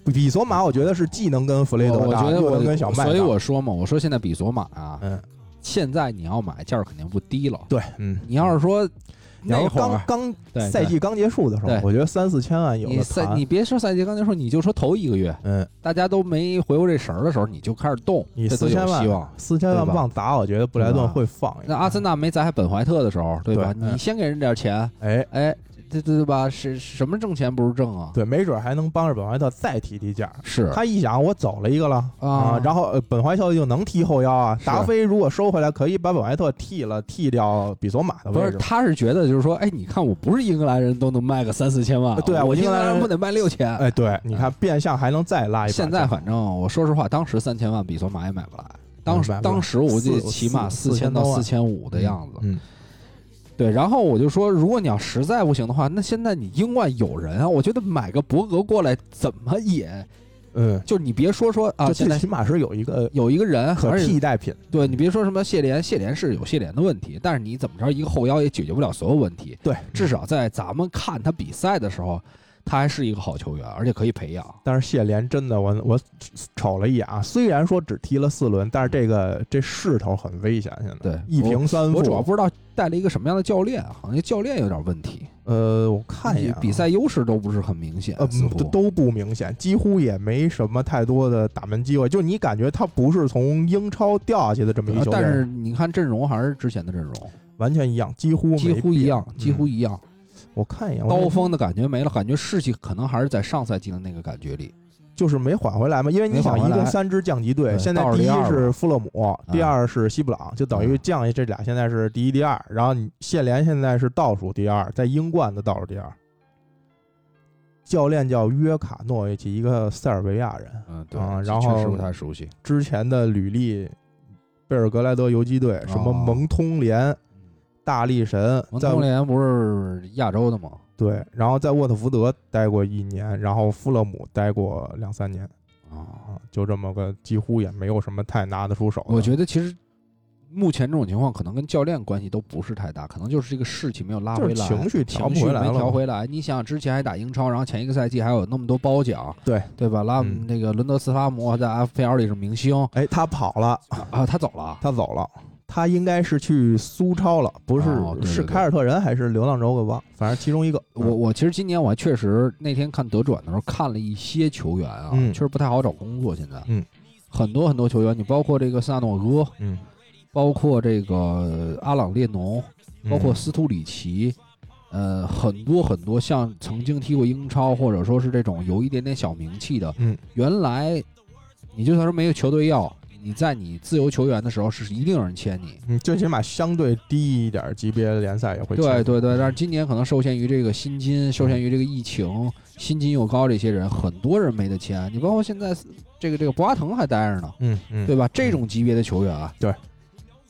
比索马，我觉得是既能跟弗雷德搭，我我觉得我又能跟小麦搭。所以我说嘛，我说现在比索马啊，嗯，现在你要买价儿肯定不低了。对，嗯，你要是说那会儿刚刚赛季刚结束的时候，我觉得三四千万有你的。赛你别说赛季刚结束，你就说头一个月，嗯，大家都没回过这神儿的时候，你就开始动，你四千万希望。四千万棒打，我觉得布莱顿会放。那阿森纳没砸本怀特的时候，对吧？你先给人点钱，哎，哎，对对对吧？是什么挣钱不是挣啊？对，没准还能帮着本怀特再提提价。是他一想，我走了一个了啊然后呃本怀特就能踢后腰啊。达菲如果收回来，可以把本怀特替了，替掉比索马的不是，位置。他是觉得就是说，哎，你看我不是英格兰人都能卖个三四千万，对啊我英格兰人不得卖六千？哎，对，你看变相还能再拉一把。现在反正我说实话，当时三千万比索马也买不来。当时当时我记得起码四四千到四千五的样子。嗯，对，然后我就说，如果你要实在不行的话，那现在你英冠有人啊，我觉得买个博格过来怎么也，嗯，就你别说说啊，就现在最起码是有一个有一个人，可而且替代品。对你别说什么谢怜，谢怜是有谢怜的问题，但是你怎么着一个后腰也解决不了所有问题。对，至少在咱们看他比赛的时候，他还是一个好球员，而且可以培养。但是谢联真的，我我瞅了一眼啊，虽然说只踢了四轮，但是这个这势头很危险。现在对一平三负，我主要不知道带了一个什么样的教练，好像教练有点问题，呃，我看一眼啊比赛优势都不是很明显，呃都都不明显，几乎也没什么太多的打门机会。就你感觉他不是从英超掉下去的这么一球员，呃但是你看阵容还是之前的阵容，完全一样，几乎几乎一样，几乎。嗯一样，我看一眼，我刀锋的感觉没了，感觉士气可能还是在上赛季的那个感觉里。就是没缓回来嘛，因为你想，一共三支降级队，现在第一是富勒姆，第啊二是西布朗，就等于嗯降下这俩现在是第一、第二，然后你谢联现在是倒数第二，在英冠的倒数第二。教练叫约卡诺维奇，一个塞尔维亚人，嗯，对啊然后确实不太熟悉。之前的履历，贝尔格莱德游击队，什么哦蒙通联、大力神，在蒙通联不是亚洲的吗？对，然后在沃特福德待过一年，然后富勒姆待过两三年啊，啊，就这么个，几乎也没有什么太拿得出手。我觉得其实目前这种情况可能跟教练关系都不是太大，可能就是这个士气没有拉回来，情绪调情绪没不回来了嘛调回来。你想想之前还打英超，然后前一个赛季还有那么多褒奖，对对吧？拉嗯那个伦德斯拉姆在 FPL 里是明星哎，他跑了，啊，他走了。他走了，他应该是去苏超了，不是、是凯尔特人还是流浪者，我给忘了，反正其中一个。我我其实今年我还确实那天看德转的时候看了一些球员啊，嗯。确实不太好找工作。现在，嗯，很多很多球员，你包括这个萨诺戈，嗯，包括这个阿朗列侬，嗯。包括斯图里奇，呃，很多很多像曾经踢过英超或者说是这种有一点点小名气的，嗯，原来你就算是没有球队要，你在你自由球员的时候是一定有人签你。嗯，最起码相对低一点级别的联赛也会签对对对，但是今年可能受限于这个薪金，受限于这个疫情，薪金又高，这些人很多人没得签。你包括现在这个这个博阿滕还待着呢，嗯嗯，对吧？这种级别的球员啊，对，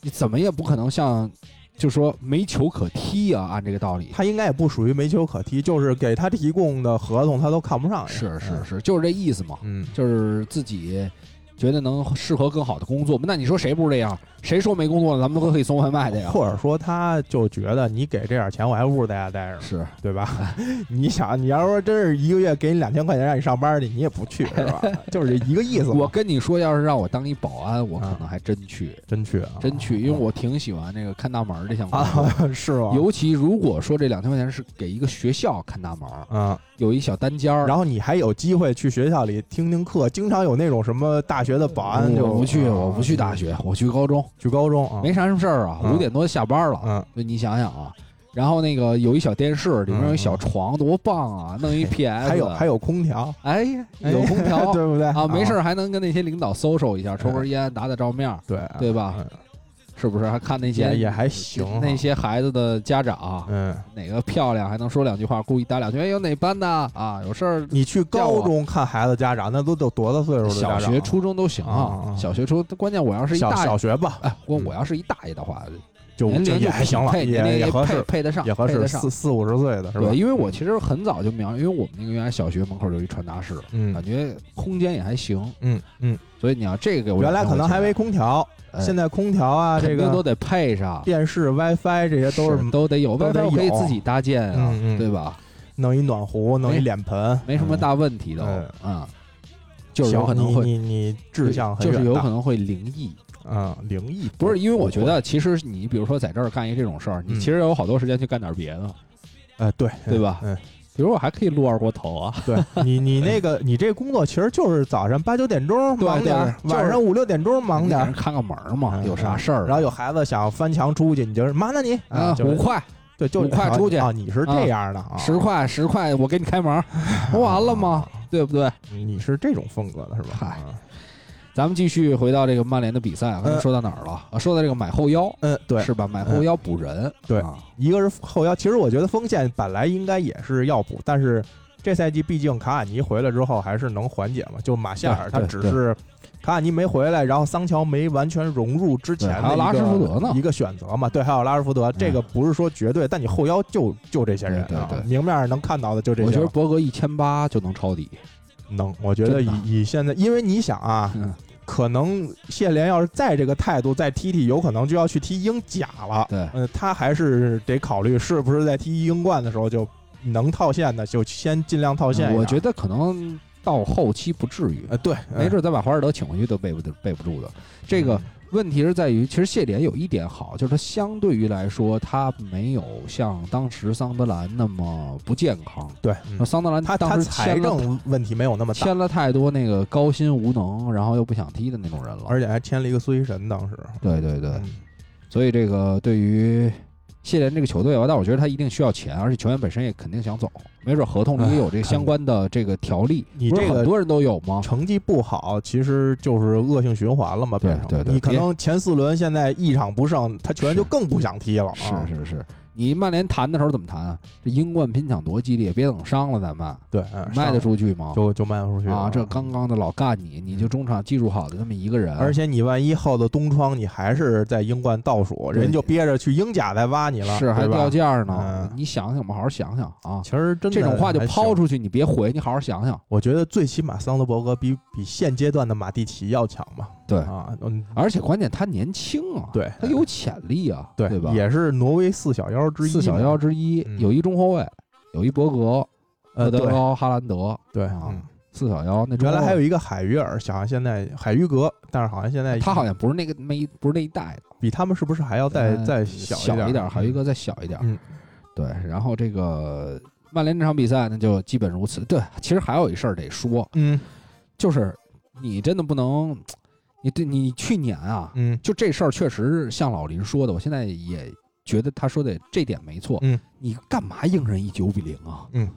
你怎么也不可能像，就说没球可踢啊，按这个道理。他应该也不属于没球可踢，就是给他提供的合同他都看不上呀。是是是，就是这意思嘛，嗯，就是自己觉得能适合更好的工作。那你说谁不是这样？谁说没工作了？咱们都可以送外卖的呀。或者说他就觉得你给这点钱，我还不如在家待着呢，是，对吧？你想，你要说真是一个月给你两千块钱让你上班去，你也不去 是吧？就是一个意思。我跟你说，要是让我当一保安，我可能还真去，真去啊，真去，因为我挺喜欢那个看大门儿这项工作。啊 是吗？尤其如果说这两千块钱是给一个学校看大门儿，嗯，有一小单间儿，然后你还有机会去学校里听听课，经常有那种什么大学的保安就不去，啊我不去大学，我去高中，去高中啊，没啥什么事儿啊，嗯五点多下班了。嗯，你想想啊，然后那个有一小电视，里面有一小床，多棒啊！弄一 PS，还有还，有空调，哎有空调 对不对啊，没事儿还能跟那些领导 social 一下，抽根烟，打打照面，对对吧嗯是不是？还看那些也也还行哈那些孩子的家长嗯，哪个漂亮，还能说两句话，故意搭两句，哎，有哪班的啊？有事儿你去高中看孩子家长，那都都多大岁数？小学、初中都行啊小学、初，关键我要是一小小学吧，哎，我嗯我要是一大爷的话，就就年龄也还行了，也也合适，配配得上，也合适，四。四五十岁的是吧？对，因为我其实很早就瞄，因为我们那个原来小学门口有一传达室，嗯感觉空间也还行，嗯嗯，所以你要这个原来可能还没空调，哎。现在空调啊，这个都得配上，电视、WiFi 这些都是都得有，WiFi 我可以自己搭建啊嗯，嗯。对吧？弄一暖壶，弄一脸盆，没什么大问题都嗯。啊，就是有可能会你你你志向很就是有可能会灵异，啊灵异。不是因为我觉得其实你比如说在这儿干一这种事儿，你嗯其实有好多时间去干点别的，呃对对吧？嗯，比如我还可以录二锅头啊，对你你那个你这工作其实就是早上八九点钟忙点晚上五六点钟忙点看个门儿嘛，嗯有啥事儿？然后有孩子想翻墙出去，你就是妈那你啊，五块对，就五块出去啊，你是这样的啊，十块十块，我给你开门，不完了吗？对不对？你你是这种风格的是吧？咱们继续回到这个曼联的比赛，刚才嗯说到哪儿了？啊，说到这个买后腰，嗯，对，是吧？买后腰补人，对啊一个是后腰，其实我觉得锋线本来应该也是要补，但是这赛季毕竟卡瓦尼回来之后还是能缓解嘛。就马夏尔他只是卡瓦尼没回来，然后桑乔没完全融入之前的拉什福德呢一个选择嘛。对，还有拉什福德，这个不是说绝对，但你后腰就就这些人啊对对对，明面能看到的就这些我觉得。博格一千八就能抄底。能，我觉得以以现在，因为你想啊，嗯，可能谢联要是再这个态度再踢踢，有可能就要去踢英甲了。对，嗯，他还是得考虑是不是在踢英冠的时候就能套现的，就先尽量套现。我觉得可能到后期不至于，呃，对，没准再把华尔德请回去都备不备不住的。这个问题是在于，其实谢点有一点好，就是他相对于来说，他没有像当时桑德兰那么不健康。对，嗯桑德兰他他当时财政问题没有那么大，签了太多那个高薪无能，然后又不想踢的那种人了。而且还签了一个苏伊神，当时。对对对，嗯所以这个对于谢联这个球队吧，但我觉得他一定需要钱，而且球员本身也肯定想走，没准合同里也有这个相关的这个条例。你这个很多人都有吗？成绩不好，其实就是恶性循环了嘛，对变成对对你可能前四轮现在一场不胜，他球员就更不想踢了啊。是是是，你曼联谈的时候怎么谈啊？这英冠拼抢多激烈，别等伤了咱们对，嗯卖得出去吗？就就卖不出去啊，这刚刚的老干你，你就中场技术好的这么一个人，而且你万一耗到东窗，你还是在英冠倒数，人就憋着去英甲再挖你了，是还掉价呢嗯。你想想吧，好好想想啊。其实真的这种话就抛出去，你别回，你好好想想。我觉得最起码桑德伯格比比现阶段的马蒂奇要强吧？对啊，嗯，而且关键他年轻啊，对他有潜力啊，对对吧？也是挪威四小妖之一，四小妖之一，嗯有一中后卫，有一博格、呃，德高、哈兰德，对，啊嗯，四小妖。那原来还有一个海约尔，好像现在海鱼格，但是好像现在他好像不是那个没不是那一代的，比他们是不是还要再呃再小一一点，海鱼格再小一点。嗯，对，然后这个曼联这场比赛呢，就基本如此。对，其实还有一事儿得说，嗯就是你真的不能，你对你去年啊，嗯就这事儿确实像老林说的，我现在也觉得他说的这点没错。嗯，你干嘛应人一九比零啊？嗯，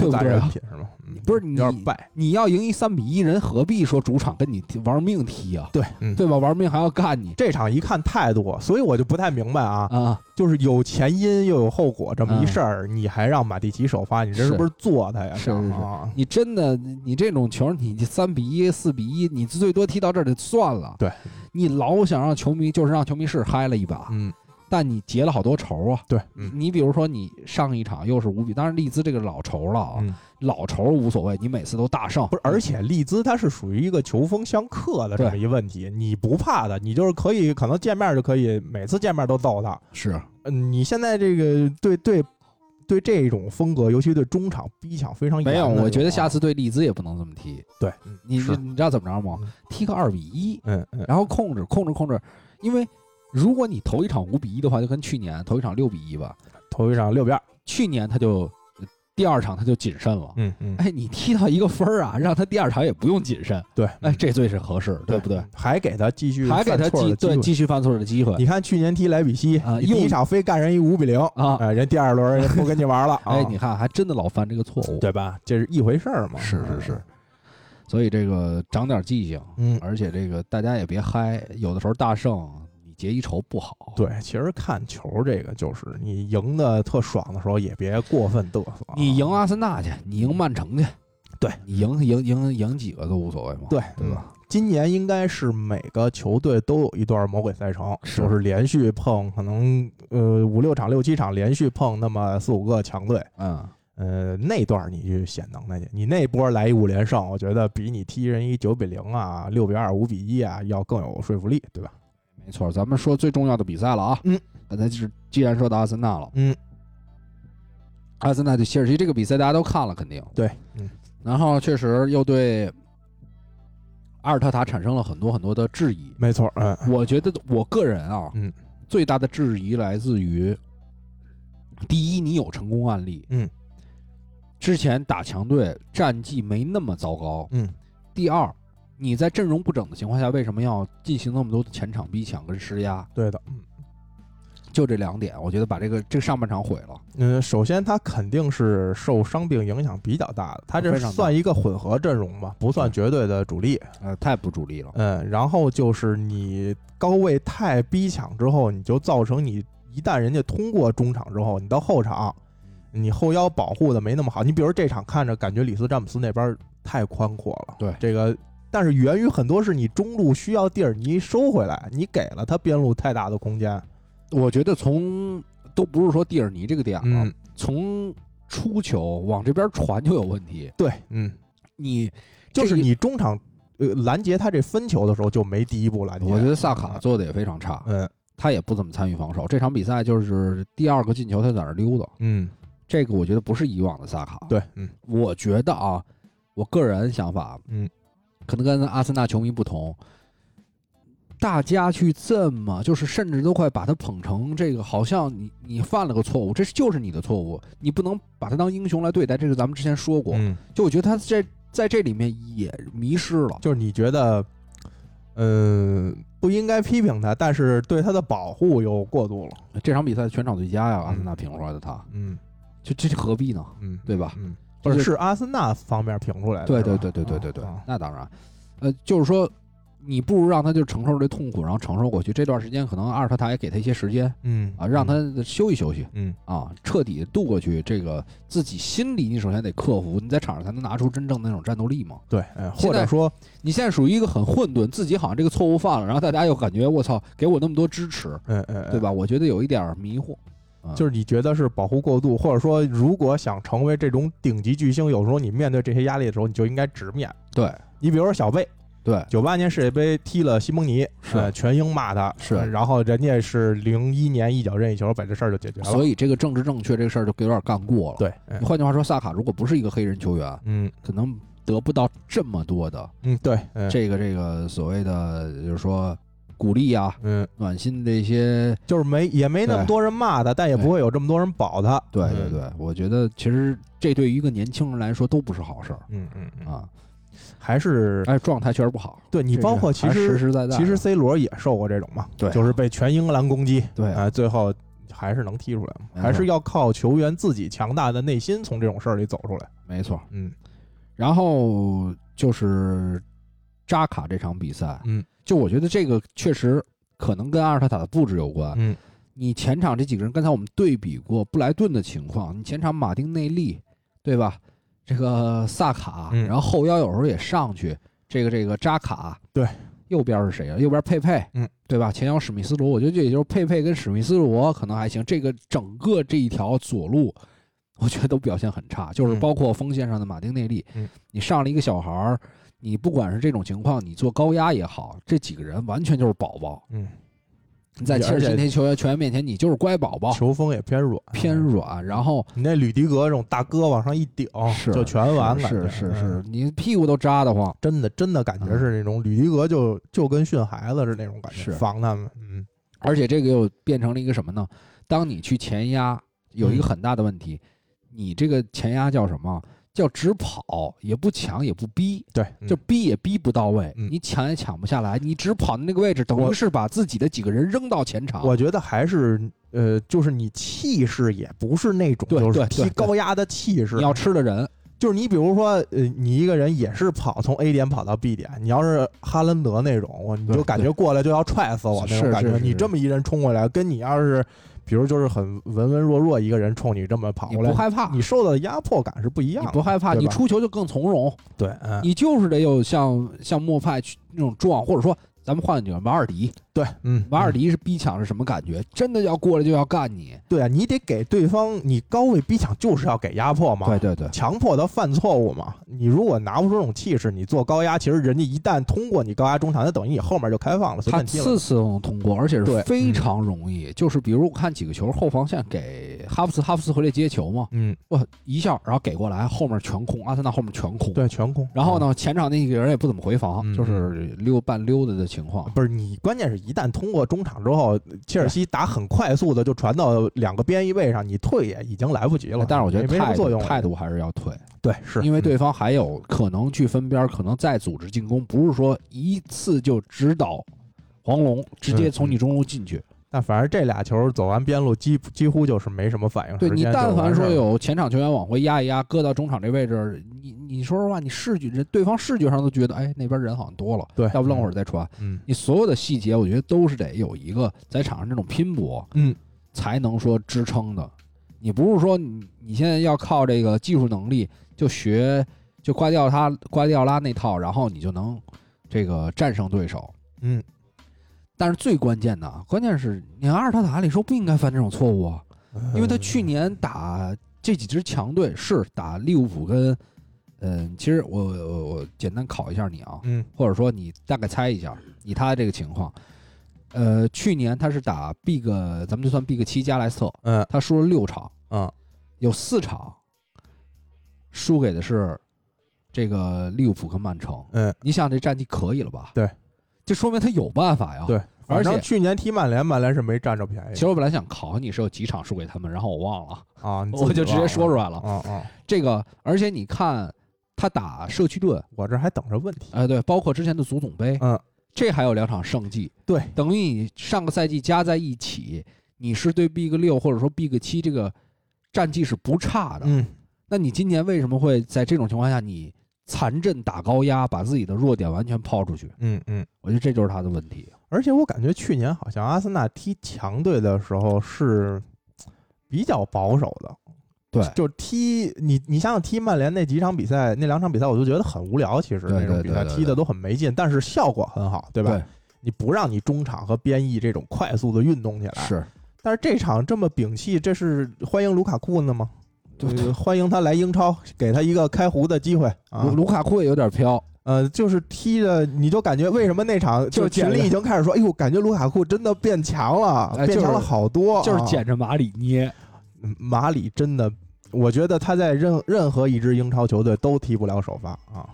对不对啊？人品是吗？嗯不是你有点败，你要赢一三比一，人何必说主场跟你玩命踢啊？对，嗯，对吧？玩命还要干你这场一看态度，所以我就不太明白啊，啊！就是有前因又有后果这么一嗯事儿，你还让马蒂奇首发，你这是是不是做他呀？是是是啊，你真的，你这种球，你三比一、四比一，你最多踢到这儿就算了。对，你老想让球迷，就是让球迷是嗨了一把，嗯，但你结了好多仇啊。对，嗯。你比如说，你上一场又是五比，当然利兹这个老仇了啊，嗯，老仇无所谓，你每次都大胜。不是，而且利兹他是属于一个球风相克的这么对。一问题，你不怕的，你就是可以，可能见面就可以，每次见面都揍他。是。嗯，你现在这个对对对这种风格，尤其对中场逼抢非常严没有，我觉得啊下次对利兹也不能这么踢。对，嗯你是你知道怎么着吗？嗯？踢个二比一，嗯嗯。然后控制控制控制，因为如果你头一场五比一的话，就跟去年头一场六比一吧，头一场六比二，去年他就第二场他就谨慎了。嗯嗯，哎，你踢到一个分儿啊，让他第二场也不用谨慎，对，哎，这最是合适，对不对？？还给他继续还给他继对继续犯错的机会你看去年踢莱比锡啊第一场非干人一五比零，啊！哎，人第二轮人 不跟你玩了，哎，啊你看还真的老犯这个错误，对吧？这是一回事儿嘛。是是是，所以这个长点记性，嗯，而且这个大家也别嗨，有的时候大胜你结一仇不好。对，其实看球这个就是你赢的特爽的时候，也别过分嘚瑟啊。你赢阿森纳去，你赢曼城去，对你赢赢赢赢几个都无所谓嘛，对对吧？今年应该是每个球队都有一段魔鬼赛程，是就是连续碰，可能呃五六场、六七场连续碰那么四五个强队，嗯，呃那段你去显能耐去，你那波来一五连胜，我觉得比你踢人一九比零啊、六比二、五比一啊要更有说服力，对吧？没错，咱们说最重要的比赛了啊。嗯，刚才就是既然说到阿森纳了，嗯，阿森纳对切尔西这个比赛大家都看了，肯定。对，嗯，然后确实又对阿尔特塔产生了很多很多的质疑。没错，嗯我觉得我个人啊，嗯，最大的质疑来自于，第一，你有成功案例，嗯，之前打强队战绩没那么糟糕，嗯，第二，你在阵容不整的情况下，为什么要进行那么多的前场逼抢跟施压？对的，嗯就这两点，我觉得把这个这个上半场毁了。嗯，首先他肯定是受伤病影响比较大的，他这算一个混合阵容吧，不算绝对的主力。呃，太不主力了。嗯，然后就是你高位太逼抢之后，你就造成你一旦人家通过中场之后，你到后场，你后腰保护的没那么好。你比如这场看着感觉里斯詹姆斯那边太宽阔了，对这个，但是源于很多是你中路需要地儿，你一收回来，你给了他边路太大的空间。我觉得从都不是说蒂尔尼这个点了，嗯，从出球往这边传就有问题。对，嗯，你就是你中场呃拦截他这分球的时候就没第一步拦截。我觉得萨卡做的也非常差，嗯他也不怎么参与防守。这场比赛就是第二个进球，他在那儿溜达，嗯，这个我觉得不是以往的萨卡。，对，嗯我觉得啊，我个人想法，嗯，可能跟阿森纳球迷不同。大家去这么，就是甚至都快把他捧成这个，好像你你犯了个错误，这就是你的错误，你不能把他当英雄来对待。这个咱们之前说过，嗯，就我觉得他在在这里面也迷失了。就是你觉得，嗯，不应该批评他，但是对他的保护又过度了。这场比赛全场最佳呀，阿森纳嗯评出来的他，嗯就这这何必呢？嗯，对吧嗯，而且是阿森纳方面评出来的。对对对对对对对啊，那当然，呃，就是说，你不如让他就承受这痛苦，然后承受过去。这段时间可能阿尔特塔也给他一些时间嗯啊，让他休息休息嗯啊，彻底度过去。这个自己心里你首先得克服，你在场上才能拿出真正的那种战斗力嘛。对，或者说你现在属于一个很混沌，自己好像这个错误犯了，然后大家又感觉我操，给我那么多支持，嗯嗯，对？吧？我觉得有一点迷惑。啊就是你觉得是保护过度，或者说如果想成为这种顶级巨星，有时候你面对这些压力的时候，你就应该直面。对。你比如说小贝，对。九八年世界杯踢了西蒙尼，是。呃全英骂他，是。呃然后人家是零一年一脚任意球把这事儿就解决了。所以这个政治正确这个事儿就有点干过了。，对，嗯。换句话说，萨卡如果不是一个黑人球员，嗯。可能得不到这么多的嗯对，嗯。这个这个所谓的就是说鼓励啊、嗯，暖心的一些。就是没也没那么多人骂他，但也不会有这么多人保他。嗯。对对对，我觉得其实这对于一个年轻人来说都不是好事儿。嗯嗯嗯，啊，还是哎状态确实不好。对你包括其实实实在在，其实 C 罗也受过这种嘛，对。就是被全英格兰攻击，对。啊，最后还是能踢出来嘛，还是要靠球员自己强大的内心从这种事儿里走出来。没错。嗯。然后就是扎卡这场比赛，嗯就我觉得这个确实可能跟阿尔特塔的布置有关。嗯你前场这几个人，刚才我们对比过布莱顿的情况，你前场马丁内利，对吧？这个萨卡，嗯然后后腰有时候也上去，这个这个扎卡，对，右边是谁啊？右边佩佩，嗯，对吧？前腰史密斯罗，我觉得这也就是佩佩跟史密斯罗可能还行，这个整个这一条左路，我觉得都表现很差，就是嗯包括锋线上的马丁内利，嗯，你上了一个小孩儿，你不管是这种情况，你做高压也好，这几个人完全就是宝宝。嗯，在切尔西而且那些球员球员面前，你就是乖宝宝，球风也偏软，偏。软，然后你那吕迪格这种大哥往上一顶，是就全完了是是是，你屁股都扎得慌。真的真的感觉是那种吕迪格就就跟训孩子是那种感觉，是防他们。嗯而且这个又变成了一个什么呢？当你去前压，有一个嗯很大的问题，你这个前压叫什么？叫只跑，也不抢也不逼，对，就逼也逼不到位，嗯你抢也抢不下来，你只跑的那个位置，等于我是把自己的几个人扔到前场。我觉得还是呃，就是你气势也不是那种对就是踢对对高压的气势，你要吃的人，就是你比如说呃，你一个人也是跑从 A 点跑到 B 点，你要是哈兰德那种，我你对就感觉过来就要踹死我那种感觉。是是是你这么一人冲过来，跟你要是比如就是很文文弱弱一个人冲你这么跑你过来，不害怕，你受到的压迫感是不一样的。你不害怕，你出球就更从容。对，嗯，你就是得有像像莫派去那种撞，或者说咱们换几个马尔迪，对，嗯，瓦尔迪是逼抢是什么感觉？真的要过来就要干你。对啊，你得给对方，你高位逼抢就是要给压迫嘛，对对对，强迫他犯错误嘛。你如果拿不出这种气势，你做高压，其实人家一旦通过你高压中场，那等于你后面就开放了，随他便踢了。次次都能通过，而且是非常容易。就是比如我看几个球，后防线给哈弗斯，哈弗斯回来接球嘛，嗯，哇，一下然后给过来，后面全空，阿森纳后面全空。对，全空。然后呢，前场那几个人也不怎么回防，嗯就是溜半溜达的情况嗯？。不是你，关键是一旦通过中场之后，切尔西打很快速的就传到两个边翼位上，你退也已经来不及了。但是我觉得没没什么态度作用。态度还是要退，对是因为对方还有可能去分边，可能再组织进攻，不是说一次就直捣黄龙，直接从你中路进去。但反正这俩球走完边路，几几乎就是没什么反应对你但凡说有前场球员往回压一压，搁到中场这位置，你你说实话，你视觉人对方视觉上都觉得，哎，那边人好像多了，对，要不愣会儿再传。嗯你所有的细节，我觉得都是得有一个在场上这种拼搏，嗯才能说支撑的。你不是说你你现在要靠这个技术能力就学就瓜迪奥他瓜迪奥拉那套，然后你就能这个战胜对手。嗯但是最关键的啊，关键是你阿尔特塔按理说不应该犯这种错误啊，嗯，因为他去年打这几支强队是打利物浦跟，嗯，其实我我我简单考一下你啊，嗯。或者说你大概猜一下，以他这个情况，呃，去年他是打 Big，咱们就算 Big 七加莱斯特，嗯。他输了六场，嗯。有四场输给的是这个利物浦跟曼城。嗯，你想这战绩可以了吧？对，这说明他有办法呀。对，而且反正去年踢曼联，曼联是没占着便宜其实我本来想考考你是有几场输给他们，然后我忘了，啊，我就直接说出来了。啊啊！这个，而且你看他打社区盾，我这还等着问题。哎，对，包括之前的足总杯，嗯，这还有两场胜绩，对，等于你上个赛季加在一起，你是对 Big 六或者说 Big 七这个战绩是不差的。嗯那你今年为什么会在这种情况下你残阵打高压，把自己的弱点完全抛出去？嗯嗯。我觉得这就是他的问题。而且我感觉去年好像阿森纳踢强队的时候是比较保守的，对就踢你你想想踢曼联那几场比赛，那两场比赛我就觉得很无聊，其实那种比赛踢的都很没劲，但是效果很好，对吧？对你不让你中场和边翼这种快速的运动起来，是，但是这场这么摒弃，这是欢迎卢卡库呢吗？欢迎他来英超，给他一个开胡的机会啊卢！卡库也有点飘，呃，就是踢的，你就感觉为什么那场就就是群里已经开始说，哎呦，感觉卢卡库真的变强了，哎变强了好多，就是啊捡着马里捏。嗯马里真的，我觉得他在任任何一支英超球队都踢不了首发啊，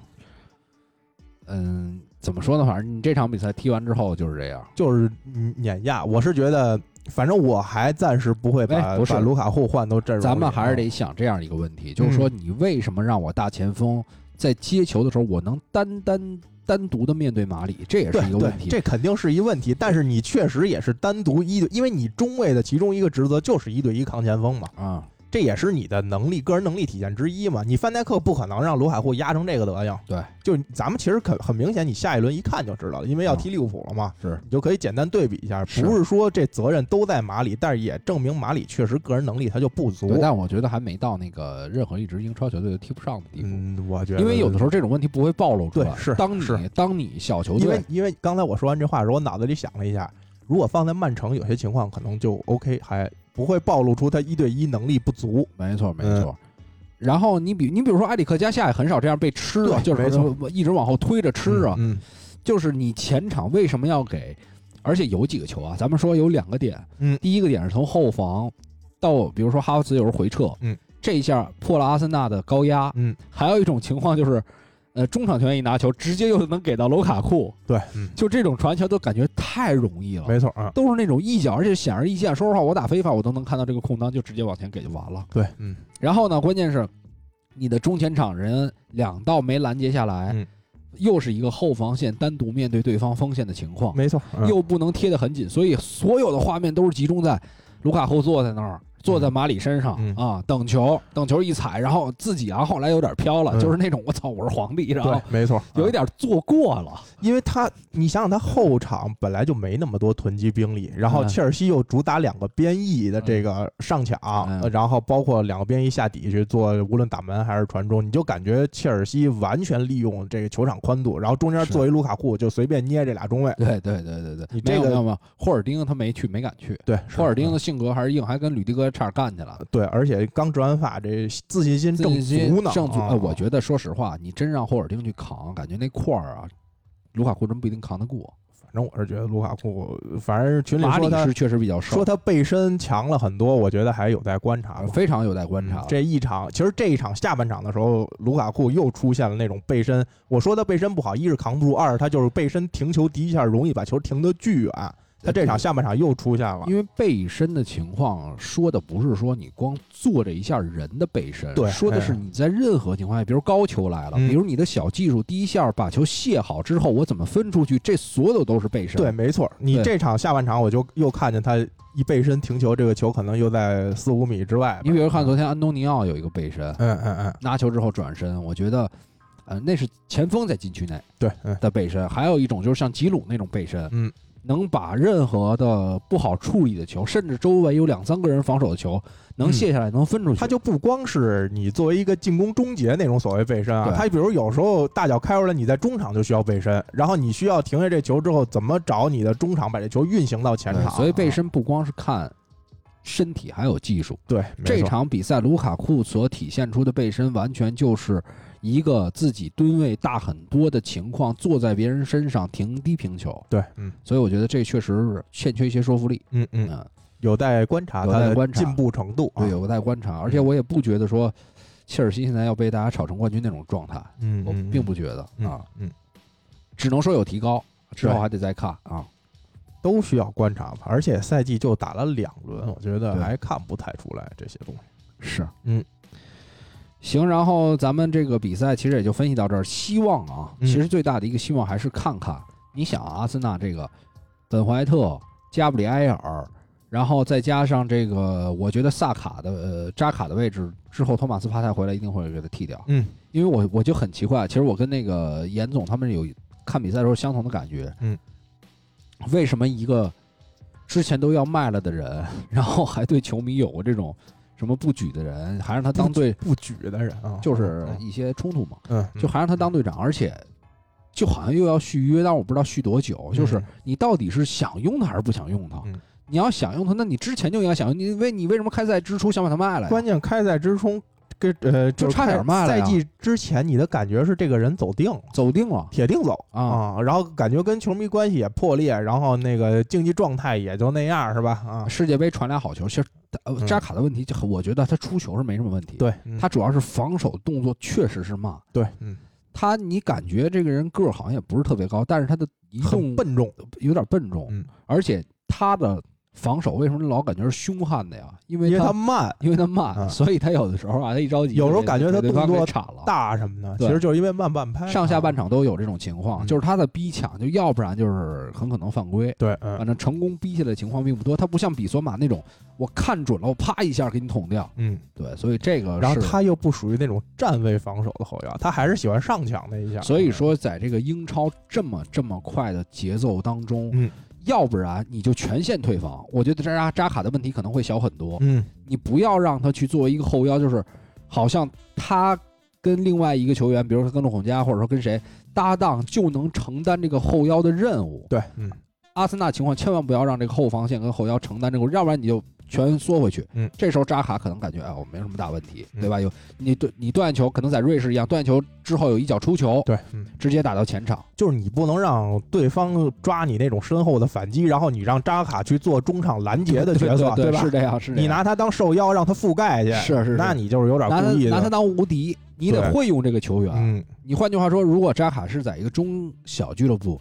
嗯，怎么说呢？反正你这场比赛踢完之后就是这样。就是嗯碾压。我是觉得，反正我还暂时不会把、把卢卡库换到阵容。咱们还是啊得想这样一个问题，就是说你为什么让我大前锋在接球的时候，我能单单单独的面对马里，这也是一个问，题。这肯定是一问题。但是你确实也是单独一对，因为你中卫的其中一个职责就是一对一扛前锋嘛，啊，这也是你的能力、个人能力体现之一嘛。你范戴克不可能让卢卡库压成这个德行。对，就咱们其实很很明显，你下一轮一看就知道了，因为要踢利物浦了嘛，是你就可以简单对比一下。不是说这责任都在马里，但是也证明马里确实个人能力他就不足对，。但我觉得还没到那个任何一支英超球队都踢不上的地步。嗯，我觉得，因为有的时候这种问题不会暴露出来。对是当是你当你小球队，因为因为刚才我说完这话的时候，我脑子里想了一下，如果放在曼城，有些情况可能就 OK，还不会暴露出他一对一能力不足。没错没嗯错。然后你比你比如说埃里克加夏也很少这样被吃啊，对就是一直往后推着吃啊。嗯就是你前场为什么要给？而且有几个球啊，咱们说有两个点。嗯第一个点是从后防到，比如说哈弗茨有时候回撤，嗯，这一下破了阿森纳的高压。嗯，还有一种情况就是，呃，中场球员一拿球，直接又能给到卢卡库，对，嗯，就这种传球都感觉太容易了。没错啊，都是那种一脚，而且显而易见。说实话，我打非法我都能看到这个空当，就直接往前给就完了。对，嗯然后呢，关键是你的中前场人两道没拦截下来，嗯又是一个后防线单独面对对方锋线的情况，没错，嗯又不能贴得很紧，所以所有的画面都是集中在卢卡库坐在那儿。坐在马里身上、嗯啊，等球，等球一踩，然后自己啊，后来有点飘了，嗯就是那种我操，我是皇帝，然后对，没错，有一嗯点做过了。因为他，你想想，他后场本来就没那么多囤积兵力，然后嗯切尔西又主打两个边翼的这个上抢，然后包括两个边翼下底去做，无论打门还是传中，你就感觉切尔西完全利用这个球场宽度，然后中间是做一卢卡库，就随便捏这俩中卫。对对对对对，你这个霍尔丁他没去，没敢去。对，霍尔丁的性格还是硬，还跟吕迪哥差点干起来了。对，而且刚植完发，这自信心正足呢。正足。我觉得说实话，你真让霍尔丁去扛，感觉那块儿啊，卢卡库真不一定扛得过。反正我是觉得卢卡库，反正群里马说他是确实比较瘦说，他背身强了很多，我觉得还有待观察。非常有待观察。嗯这一场，其实这一场下半场的时候，卢卡库又出现了那种背身。我说他背身不好，一是扛不住，二是他就是背身停球第一下容易把球停得巨远。他这场下半场又出现了，因为背身的情况说的不是说你光做这一下人的背身，对说的是哎你在任何情况下，比如高球来了，嗯比如你的小技术第一下把球卸好之后，我怎么分出去，这所有都是背身。对，没错。你这场下半场我就又看见他一背身停球，这个球可能又在四五米之外。你比如看昨天安东尼奥有一个背身，嗯嗯嗯，拿球之后转身，我觉得，呃，那是前锋在禁区内对，嗯的背身，还有一种就是像吉鲁那种背身，嗯，能把任何的不好处理的球，甚至周围有两三个人防守的球，能嗯卸下来，能分出去。他就不光是你作为一个进攻终结那种所谓背身啊，他比如有时候大脚开出来，你在中场就需要背身，然后你需要停下这球之后，怎么找你的中场把这球运行到前场？所以背身不光是看身体，还有技术。对这场比赛，卢卡库所体现出的背身，完全就是一个自己吨位大很多的情况，坐在别人身上停低平球。对，嗯所以我觉得这确实是欠缺一些说服力。嗯嗯，嗯，有待观察有待观察进步程度啊。对，有待观察。而且我也不觉得说切尔西现在要被大家炒成冠军那种状态，我嗯我并不觉得嗯啊，嗯，只能说有提高，之后还得再看啊。都需要观察吧。而且赛季就打了两轮，我觉得还看不太出来这些东西。是，嗯，行，然后咱们这个比赛其实也就分析到这儿。希望啊，嗯其实最大的一个希望还是看看，你想啊阿森纳这个本怀特、加布里埃尔，然后再加上这个，我觉得萨卡的呃扎卡的位置之后，托马斯帕泰回来一定会给他替掉，嗯因为我我就很奇怪，其实我跟那个严总他们有看比赛的时候相同的感觉，嗯，为什么一个之前都要卖了的人，然后还对球迷有过这种什么不举的人，还让他当队，不举的人啊，就是一些冲突嘛，嗯，嗯就还让他当队长，而且就好像又要续约，但我不知道续多久。就是嗯你到底是想用他还是不想用他？嗯你要想用他，那你之前就应该想用，你为你为什么开赛之初想把他卖了呀？关键开赛之中跟呃就差点开卖了赛季之前，你的感觉是这个人走定了。走定了，铁定走啊啊，然后感觉跟球迷关系也破裂，然后那个竞技状态也就那样，是吧？啊，世界杯传俩好球，其实扎卡的问题就很，我觉得他出球是没什么问题，对，嗯他主要是防守动作确实是慢。对，嗯，他你感觉这个人个儿好像也不是特别高，但是他的移动笨重，有点笨重，嗯，而且他的防守为什么老感觉是凶悍的呀？因为因为他他慢因为他慢，嗯所以他有的时候啊，他一着急，有时候感觉他动作了。大什么的，其实就是因为慢半拍，上下半啊场都有这种情况，嗯就是他的逼抢，就要不然就是很可能犯规，对，嗯反正成功逼下来的情况并不多。他不像比索马那种，我看准了，我啪一下给你捅掉。嗯，对，所以这个然后是他又不属于那种站位防守的后腰，他还是喜欢上抢那一下，所以说，在这个英超这么这么快的节奏当中，嗯要不然你就全线退防。我觉得扎扎扎卡的问题可能会小很多。嗯，你不要让他去作为一个后腰，就是好像他跟另外一个球员，比如说跟陆孔加或者说跟谁搭档，就能承担这个后腰的任务。对，嗯阿森纳情况千万不要让这个后防线跟后腰承担这个，要不然你就全缩回去。嗯，这时候扎卡可能感觉哎，我没什么大问题，嗯对吧？有你对你断球，可能在瑞士一样，断球之后有一脚出球，对，嗯，直接打到前场。就是你不能让对方抓你那种身后的反击，然后你让扎卡去做中场拦截的角色，吧？对是这样，是这样你拿他当受腰，让他覆盖去，是是是那你就是有点拿他故意的。拿他当无敌，你得会用这个球员。嗯，你换句话说，如果扎卡是在一个中小俱乐部，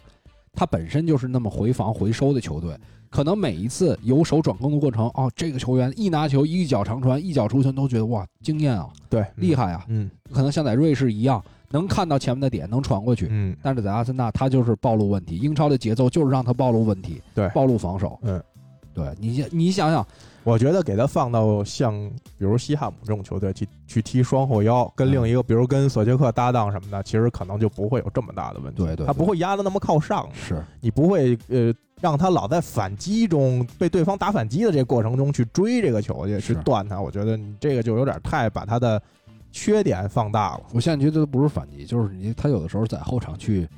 他本身就是那么回防回收的球队，可能每一次由守转攻的过程，哦，这个球员一拿球一脚长传，一脚出球，都觉得哇惊艳啊，对，厉害啊！嗯可能像在瑞士一样，能看到前面的点，能传过去。嗯但是在阿森纳，他就是暴露问题。英超的节奏就是让他暴露问题，对暴露防守。嗯，对你，你想想，我觉得给他放到像比如西汉姆这种球队去去踢双后腰，跟嗯另一个比如跟索切克搭档什么的，其实可能就不会有这么大的问题。对对对他不会压的那么靠上，是你不会呃让他老在反击中被对方打反击的这个过程中去追这个球去去断他。我觉得你这个就有点太把他的缺点放大了。我现在觉得都不是反击，就是你他有的时候在后场去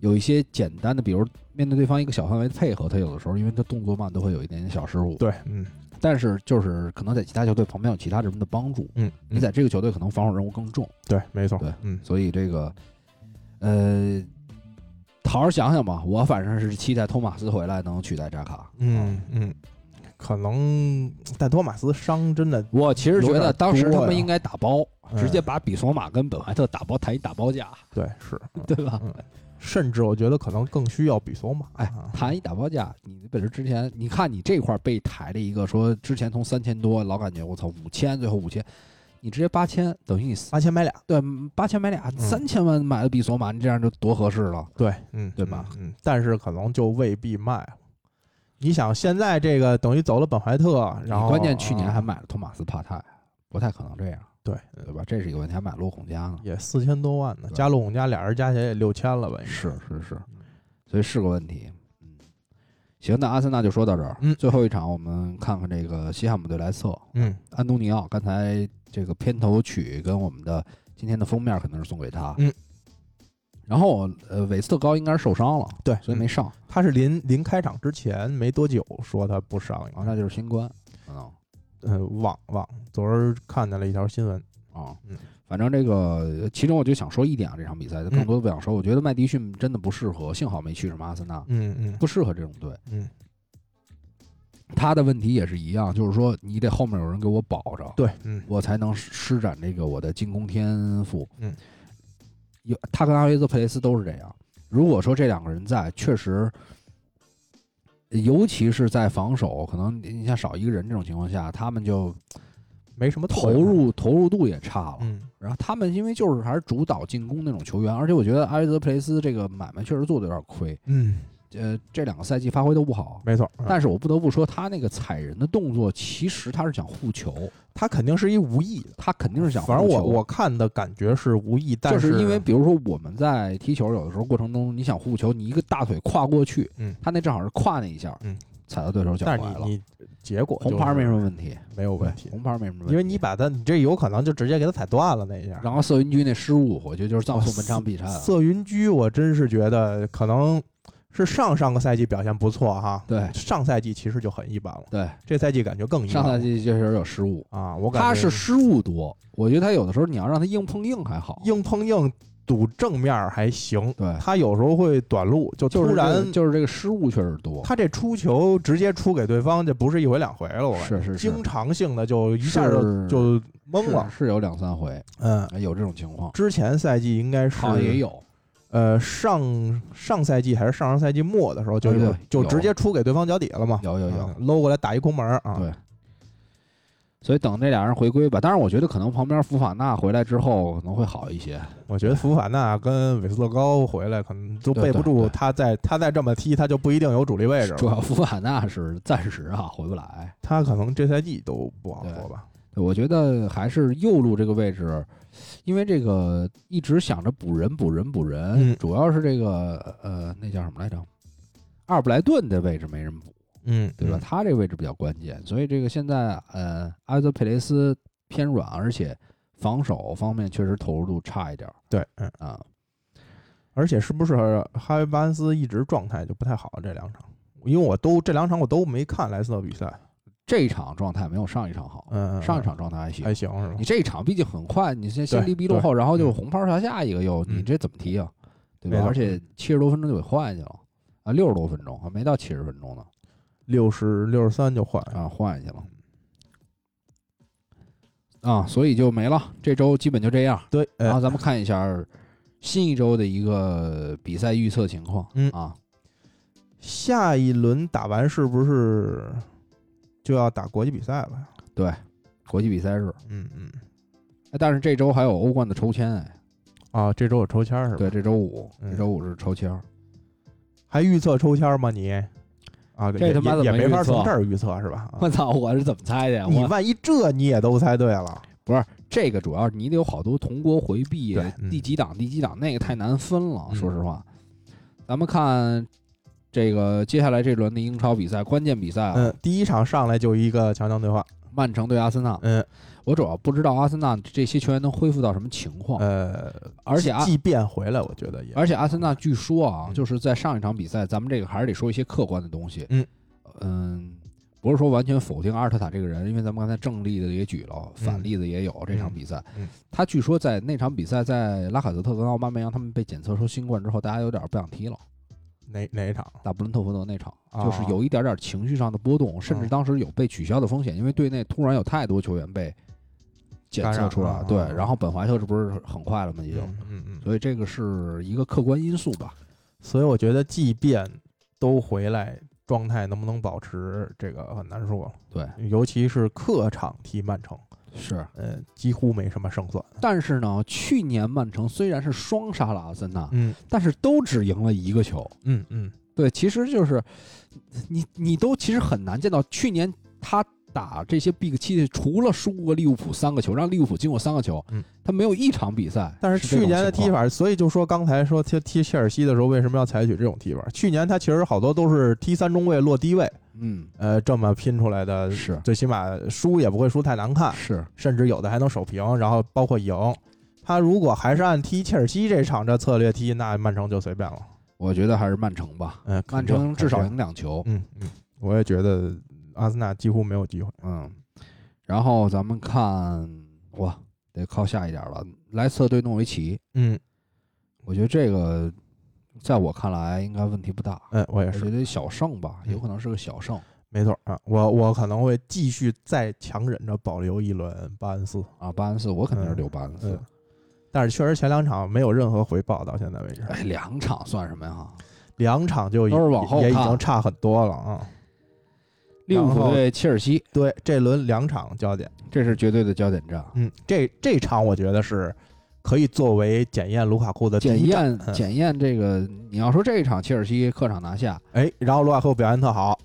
有一些简单的，比如面对对方一个小范围的配合，他有的时候因为他动作慢，都会有一点点小失误。，对，嗯但是就是可能在其他球队旁边有其他人的帮助，嗯，你在这个球队可能防守任务更重，对，没错，对嗯所以这个呃，好好想想吧。我反正是期待托马斯回来能取代扎卡。嗯嗯，可能但托马斯伤真的我其实觉得当时他们应该打包，嗯直接把比索马跟本怀特打包抬一打包价，对是，对吧？嗯甚至我觉得可能更需要比索马。哎，谈一打包价，你本身之前你看你这块被抬了一个，说之前从三千多老感觉我操五千，最后五千，你直接八千，等于你八千买俩，对八千买俩，三千万买的比索马，你这样就多合适了。对，嗯，对吧？嗯，但是可能就未必卖了。你想现在这个等于走了本怀特，然后关键去年还买了托马斯帕泰，不太可能这样。对对吧？这是一个问题，还买洛孔加呢，也四千多万呢，加洛孔加俩人加起来也六千了吧？是是是，所以是个问题。嗯，行，那阿森纳就说到这儿。嗯，最后一场我们看看这个西汉姆队莱斯特。嗯，安东尼奥刚才这个片头曲跟我们的今天的封面可能是送给他。嗯，然后呃，韦斯特高应该是受伤了，对，所以没上。他是临临开场之前没多久说他不上，那就是新冠。呃，网网昨儿看见了一条新闻啊，嗯，反正这个其中我就想说一点啊，这场比赛更多的不想说，我觉得麦迪逊真的不适合，幸好没去什么阿森纳，嗯嗯，不适合这种队，嗯，他的问题也是一样，就是说你得后面有人给我保着，对，嗯，我才能施展这个我的进攻天赋，嗯，有他跟阿维泽佩雷斯都是这样，如果说这两个人在，确实。尤其是在防守，可能你像少一个人这种情况下，他们就没什么投入，投入度也差了。嗯，然后他们因为就是还是主导进攻那种球员，而且我觉得阿维泽佩雷斯这个买卖确实做的有点亏。嗯，呃，这两个赛季发挥都不好，没错。但是我不得不说，他那个踩人的动作，其实他是想护球，他肯定是一无意的，他肯定是想。反正我我看的感觉是无意，但是因为比如说我们在踢球，有的时候过程中你想护球，你一个大腿跨过去，嗯，他那正好是跨那一下，嗯。踩到对手脚踝了，你结果红牌没什么问题，没有问题，红牌没什么问题，因为你把他，你这有可能就直接给他踩断了那一下。然后色云居那失误，我觉得就是葬送本场比赛了。瑟云居，我真是觉得可能是上上个赛季表现不错哈，对，上赛季其实就很一般了，对，这赛季感觉更一般。上赛季确实有失误啊，我感觉他是失误多，我觉得他有的时候你要让他硬碰硬还好，硬碰硬。堵正面还行，对。他有时候会短路，就突然就是这个失误确实多。他这出球直接出给对方，这不是一回两回了，我感觉。是是经常性的就一下就就懵了，是有两三回，嗯，有这种情况。之前赛季应该是也有，呃，上上赛季还是上上赛季末的时候就有，就直接出给对方脚底了嘛，有有有，搂过来打一空门啊，对。所以等这俩人回归吧，当然我觉得可能旁边福法纳回来之后可能会好一些。我觉得福法纳跟韦斯特高回来可能都备不住，他在他再这么踢，他就不一定有主力位置。主要福法纳是暂时啊回不来，他可能这赛季都不好说吧。我觉得还是右路这个位置，因为这个一直想着补人补人补人，主要是这个呃那叫什么来着？阿尔布莱顿的位置没人补。嗯，对吧？他这个位置比较关键，所以这个现在呃，阿泽佩雷斯偏软，而且防守方面确实投入度差一点。对，嗯啊，而且是不是哈维巴恩斯一直状态就不太好？这两场，因为我都这两场我都没看莱斯特比赛，这一场状态没有上一场好。嗯，上一场状态还行，还行是吧？你这一场毕竟很快，你先先离逼落后，然后就红牌下下一个又，你这怎么踢啊？对吧？而且七十多分钟就给换下去了啊，六十多分钟还没到七十分钟呢。六十六十三就换啊，换下去了啊，所以就没了。这周基本就这样。对，然后咱们看一下新一周的一个比赛预测情况。嗯啊，下一轮打完是不是就要打国际比赛了？对，国际比赛日。嗯嗯。哎，但是这周还有欧冠的抽签哎。啊，这周有抽签是吧？对，这周五，这周五是抽签。还预测抽签吗？你？啊，这他妈也没法从这儿预测是吧？我操，我是怎么猜的呀？你万一这你也都猜对了？不是这个，主要是你得有好多同国回避，嗯、第几档第几档，那个太难分了。说实话，咱们看这个接下来这轮的英超比赛，关键比赛啊，嗯，第一场上来就一个强强对话，曼城对阿森纳，嗯。我主要不知道阿森纳这些球员能恢复到什么情况。呃，而且即便回来，我觉得也。而且阿森纳据说啊，就是在上一场比赛，咱们这个还是得说一些客观的东西。嗯嗯，不是说完全否定阿尔特塔这个人，因为咱们刚才正例子也举了，反例子也有。这场比赛，他据说在那场比赛，在拉卡泽特跟奥巴梅扬他们被检测出新冠之后，大家有点不想踢了。哪哪一场？打布伦特福德那场，就是有一点点情绪上的波动，甚至当时有被取消的风险，因为队内突然有太多球员被。检测出来，对，然后本怀特这不是很快了吗？已经，嗯嗯，所以这个是一个客观因素吧。所以我觉得，即便都回来，状态能不能保持，这个很难说了。对，尤其是客场踢曼城，是。呃，几乎没什么胜算。但是呢，去年曼城虽然是双杀了阿森纳，嗯但是都只赢了一个球。嗯嗯，对，其实就是你你都其实很难见到去年他打这些 Big 七，除了输过利物浦三个球，让利物浦进过三个球，嗯，他没有一场比赛。但是去年的踢法，所以就说刚才说踢踢切尔西的时候，为什么要采取这种踢法？去年他其实好多都是踢三中卫落低位，嗯，呃，这么拼出来的，是最起码输也不会输太难看，是，甚至有的还能守平，然后包括赢。他如果还是按踢切尔西这场这策略踢，那曼城就随便了。我觉得还是曼城吧，嗯，曼城至少赢两球。嗯嗯，我也觉得阿森纳几乎没有机会。嗯，然后咱们看，哇，得靠下一点了。莱斯特对诺维奇，嗯我觉得这个在我看来应该问题不大。嗯，我也是我觉，得小胜吧，嗯有可能是个小胜没错啊。我我可能会继续再强忍着保留一轮巴恩斯，啊。巴恩斯，我肯定是留巴恩斯嗯。但是确实前两场没有任何回报，到现在为止，哎，两场算什么呀？两场就已都是往后也已经差很多了啊。利物浦对切尔西，对，这轮两场焦点，这是绝对的焦点战。嗯，这这场我觉得是可以作为检验卢卡库的检验嗯检验这个，你要说这一场切尔西客场拿下，哎，然后卢卡库表现特好，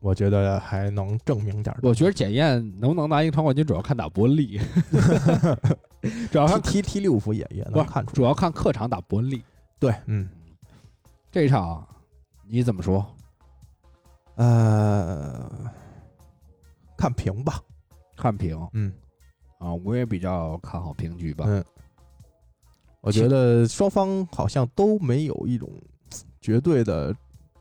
我觉得还能证明点儿。我觉得检验能不能拿英超冠军，主要看打伯恩利，主要看踢踢踢利物浦也也能看出。主要看客场打伯恩利。对，嗯，这一场你怎么说？呃，看平吧，看平嗯啊，我也比较看好平局吧。嗯，我觉得双方好像都没有一种绝对的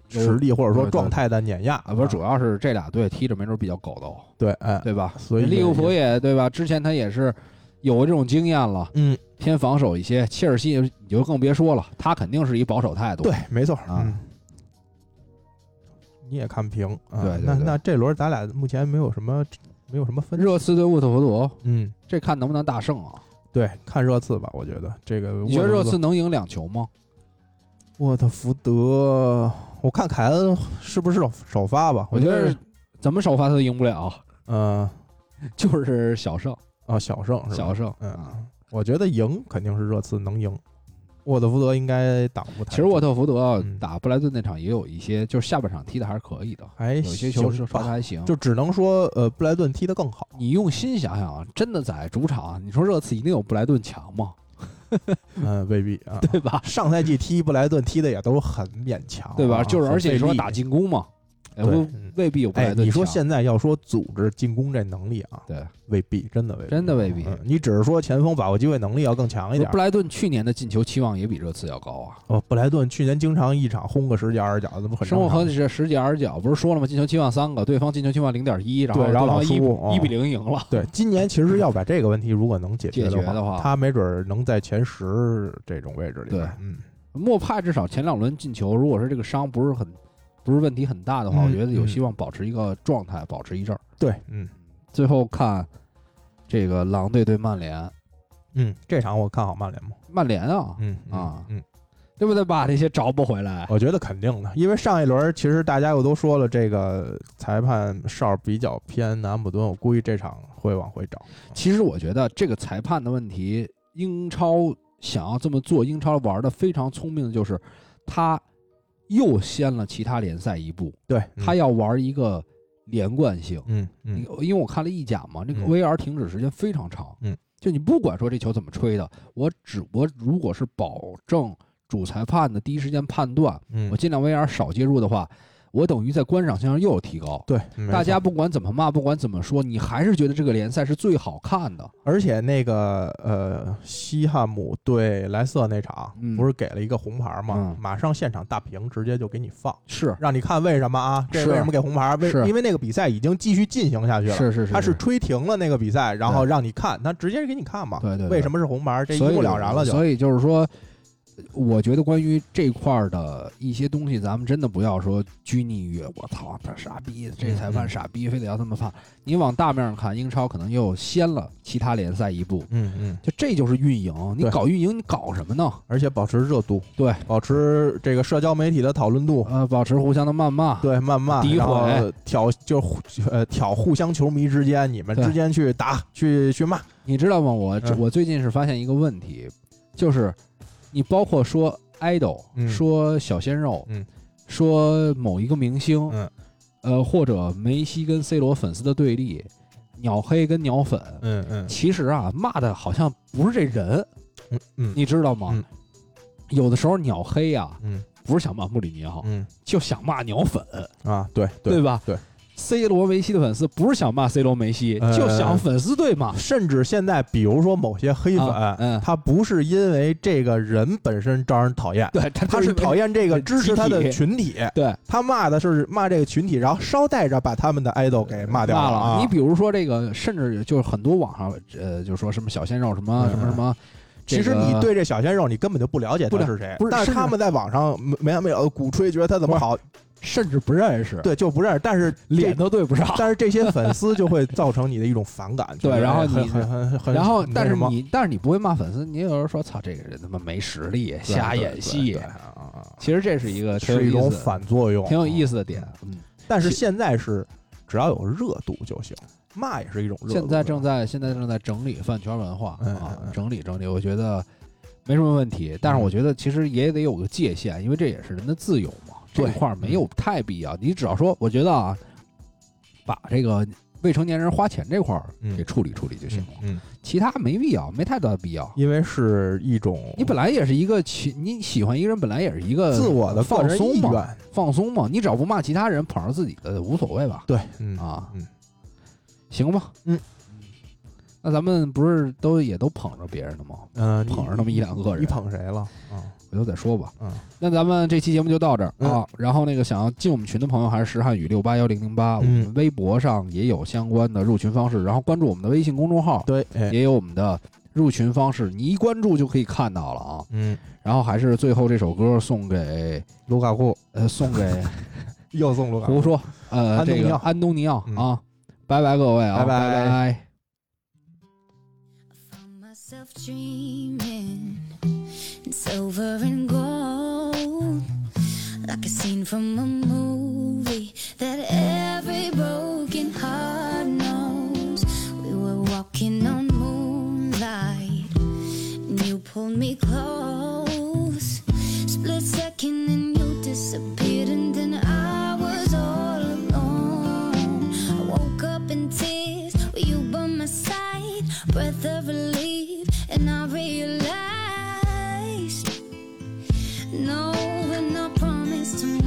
实力或者说状态的碾压啊，不是，主要是这俩队踢着没准比较狗斗，对，哎，对吧？所以利物浦也也对吧？之前他也是有这种经验了，嗯，偏防守一些。切尔西你就更别说了，他肯定是一保守态度。对，没错啊嗯你也看平啊？对对对那那这轮咱俩目前没有什么没有什么分，热刺对沃特福德，嗯，这看能不能大胜啊？对，看热刺吧，我觉得这个你觉得热刺能赢两球吗？沃特福德，我看凯恩是不是首首发吧？我觉得得怎么首发他都赢不了，嗯就是小胜，啊小胜是吧？小胜。嗯啊，我觉得赢肯定是热刺能赢，沃特福德应该挡不。其实沃特福德嗯打布莱顿那场也有一些，就是下半场踢的还是可以的，还有些球是行吧刷的还行。就只能说呃布莱顿踢得更好。你用心想想啊，真的在主场，你说热刺一定有布莱顿强吗？嗯，未必啊。对吧？上赛季踢布莱顿踢的也都很勉强啊，对吧？就是而且你说打进攻嘛，也对不嗯未必有布莱哎，顿强。你说现在要说组织进攻这能力啊，对，未必，真的未必，真的未必嗯你只是说前锋把握机会能力要更强一点布。莱顿去年的进球期望也比这次要高啊。哦，布莱顿去年经常一场轰个十几二十脚，那不很生活和这十几二十脚，不是说了吗？进球期望三个，对方进球期望零点一，然后对然后一输哦一比零赢了。对，今年其实要把这个问题如果能解决的话他没准儿能在前十这种位置里边。对嗯，莫派至少前两轮进球，如果说这个伤不是很不是问题很大的话，嗯我觉得有嗯希望保持一个状态，保持一阵儿。对，嗯最后看这个狼队对曼联，嗯，这场我看好曼联吗。曼联啊，嗯嗯啊嗯，对不对？把这些找不回来。我觉得肯定的，因为上一轮其实大家又都说了，这个裁判哨比较偏南安普敦，我估计这场会往回找。其实我觉得这个裁判的问题，英超想要这么做，英超玩的非常聪明的就是，他又先了其他联赛一步，对，他要玩一个连贯性。嗯嗯。因为我看了意甲嘛，那个嗯。VR 停止时间非常长。嗯，就你不管说这球怎么吹的，我只我如果是保证主裁判的第一时间判断，嗯，我尽量 VR 少介入的话，我等于在观赏性上又有提高。对，大家不管怎么骂，不管怎么说，你还是觉得这个联赛是最好看的。而且那个呃，西汉姆对莱斯特那场，嗯不是给了一个红牌吗？嗯马上现场大屏直接就给你放，是让你看为什么啊？这是为什么给红牌？为因为那个比赛已经继续进行下去了。是是是，他是吹停了那个比赛，然后让你看，他直接给你看嘛。对对对为什么是红牌？这一目了然了就。所以就是说，我觉得关于这块儿的一些东西，咱们真的不要说拘泥于我操他傻逼，这裁判傻逼，非得要这么判。你往大面上看，英超可能又先了其他联赛一步，嗯嗯，就这就是运营。你搞运营，你搞什么呢？而且保持热度，对，保持这个社交媒体的讨论度，呃，保持互相的谩骂，对，谩骂，诋毁挑就互呃挑互相球迷之间，你们之间去打去去骂，你知道吗？我、嗯我最近是发现一个问题，就是你包括说 idol，、嗯。说小鲜肉，嗯。说某一个明星，嗯。呃，或者梅西跟 C 罗粉丝的对立，鸟黑跟鸟粉，嗯嗯。其实啊，骂的好像不是这人，嗯嗯。你知道吗？嗯。有的时候鸟黑啊，嗯。不是想骂穆里尼奥，嗯。就想骂鸟粉，啊，对对吧？对。C 罗、梅西的粉丝不是想骂 C 罗、梅西，呃就想粉丝对骂。甚至现在，比如说某些黑粉，啊嗯他不是因为这个人本身招人讨厌，对，他他是讨厌这个支持他的群体，对他骂的是骂这个群体，然后捎带着把他们的 idol 给骂掉骂了。啊。你比如说这个，甚至就是很多网上呃，就说什么小鲜肉什么嗯什么什么。其实你对这小鲜肉，你根本就不了解他是谁，不是但是他们在网上没没完没了鼓吹，觉得他怎么好，甚至不认识，对，就不认识。但是脸都对不上。但是这些粉丝就会造成你的一种反感，对然后你很很很很，然后，但是你，但是你不会骂粉丝，你有人说操，这个人他妈没实力，瞎演戏。啊其实这是一个是一种反作用，挺有意思。的点。嗯，但是现在是只要有热度就行，骂也是一种热度。现在正在现在正在整理饭圈文化嗯啊整理整理，我觉得没什么问题。但是我觉得其实也得有个界限，因为这也是人的自由嘛，这块儿没有太必要。你只要说，我觉得啊，把这个未成年人花钱这块儿嗯给处理处理就行了，嗯，其他没必要，没太大的必要。因为是一种你本来也是一个喜，你喜欢一个人，本来也是一个自我的放松嘛，放松嘛。你只要不骂其他人，捧着自己的无所谓吧？对，嗯啊，嗯，行吧，嗯。那咱们不是都也都捧着别人的吗？嗯，你捧着那么一两个人你捧谁了？啊，回头再说吧。嗯，那咱们这期节目就到这儿嗯啊。然后那个想要进我们群的朋友，还是石汉语六八幺零零八，我嗯们微博上也有相关的入群方式，然后关注我们的微信公众号，对，哎，也有我们的入群方式，你一关注就可以看到了啊。嗯，然后还是最后这首歌送给卢卡库呃送给 又送卢卡库，胡说呃这个安东尼奥安东尼奥嗯啊，拜拜各位啊，拜拜拜拜 found myself dreaming in silver and gold, like a scene from a movie that every broken heart knows. We were walking on moonlight, and you pulled me close. Split second, and you disappeared, and then I was all alone. I woke up in tears with you by my side, breath of relief, and I realized no, we're not promised tomorrow.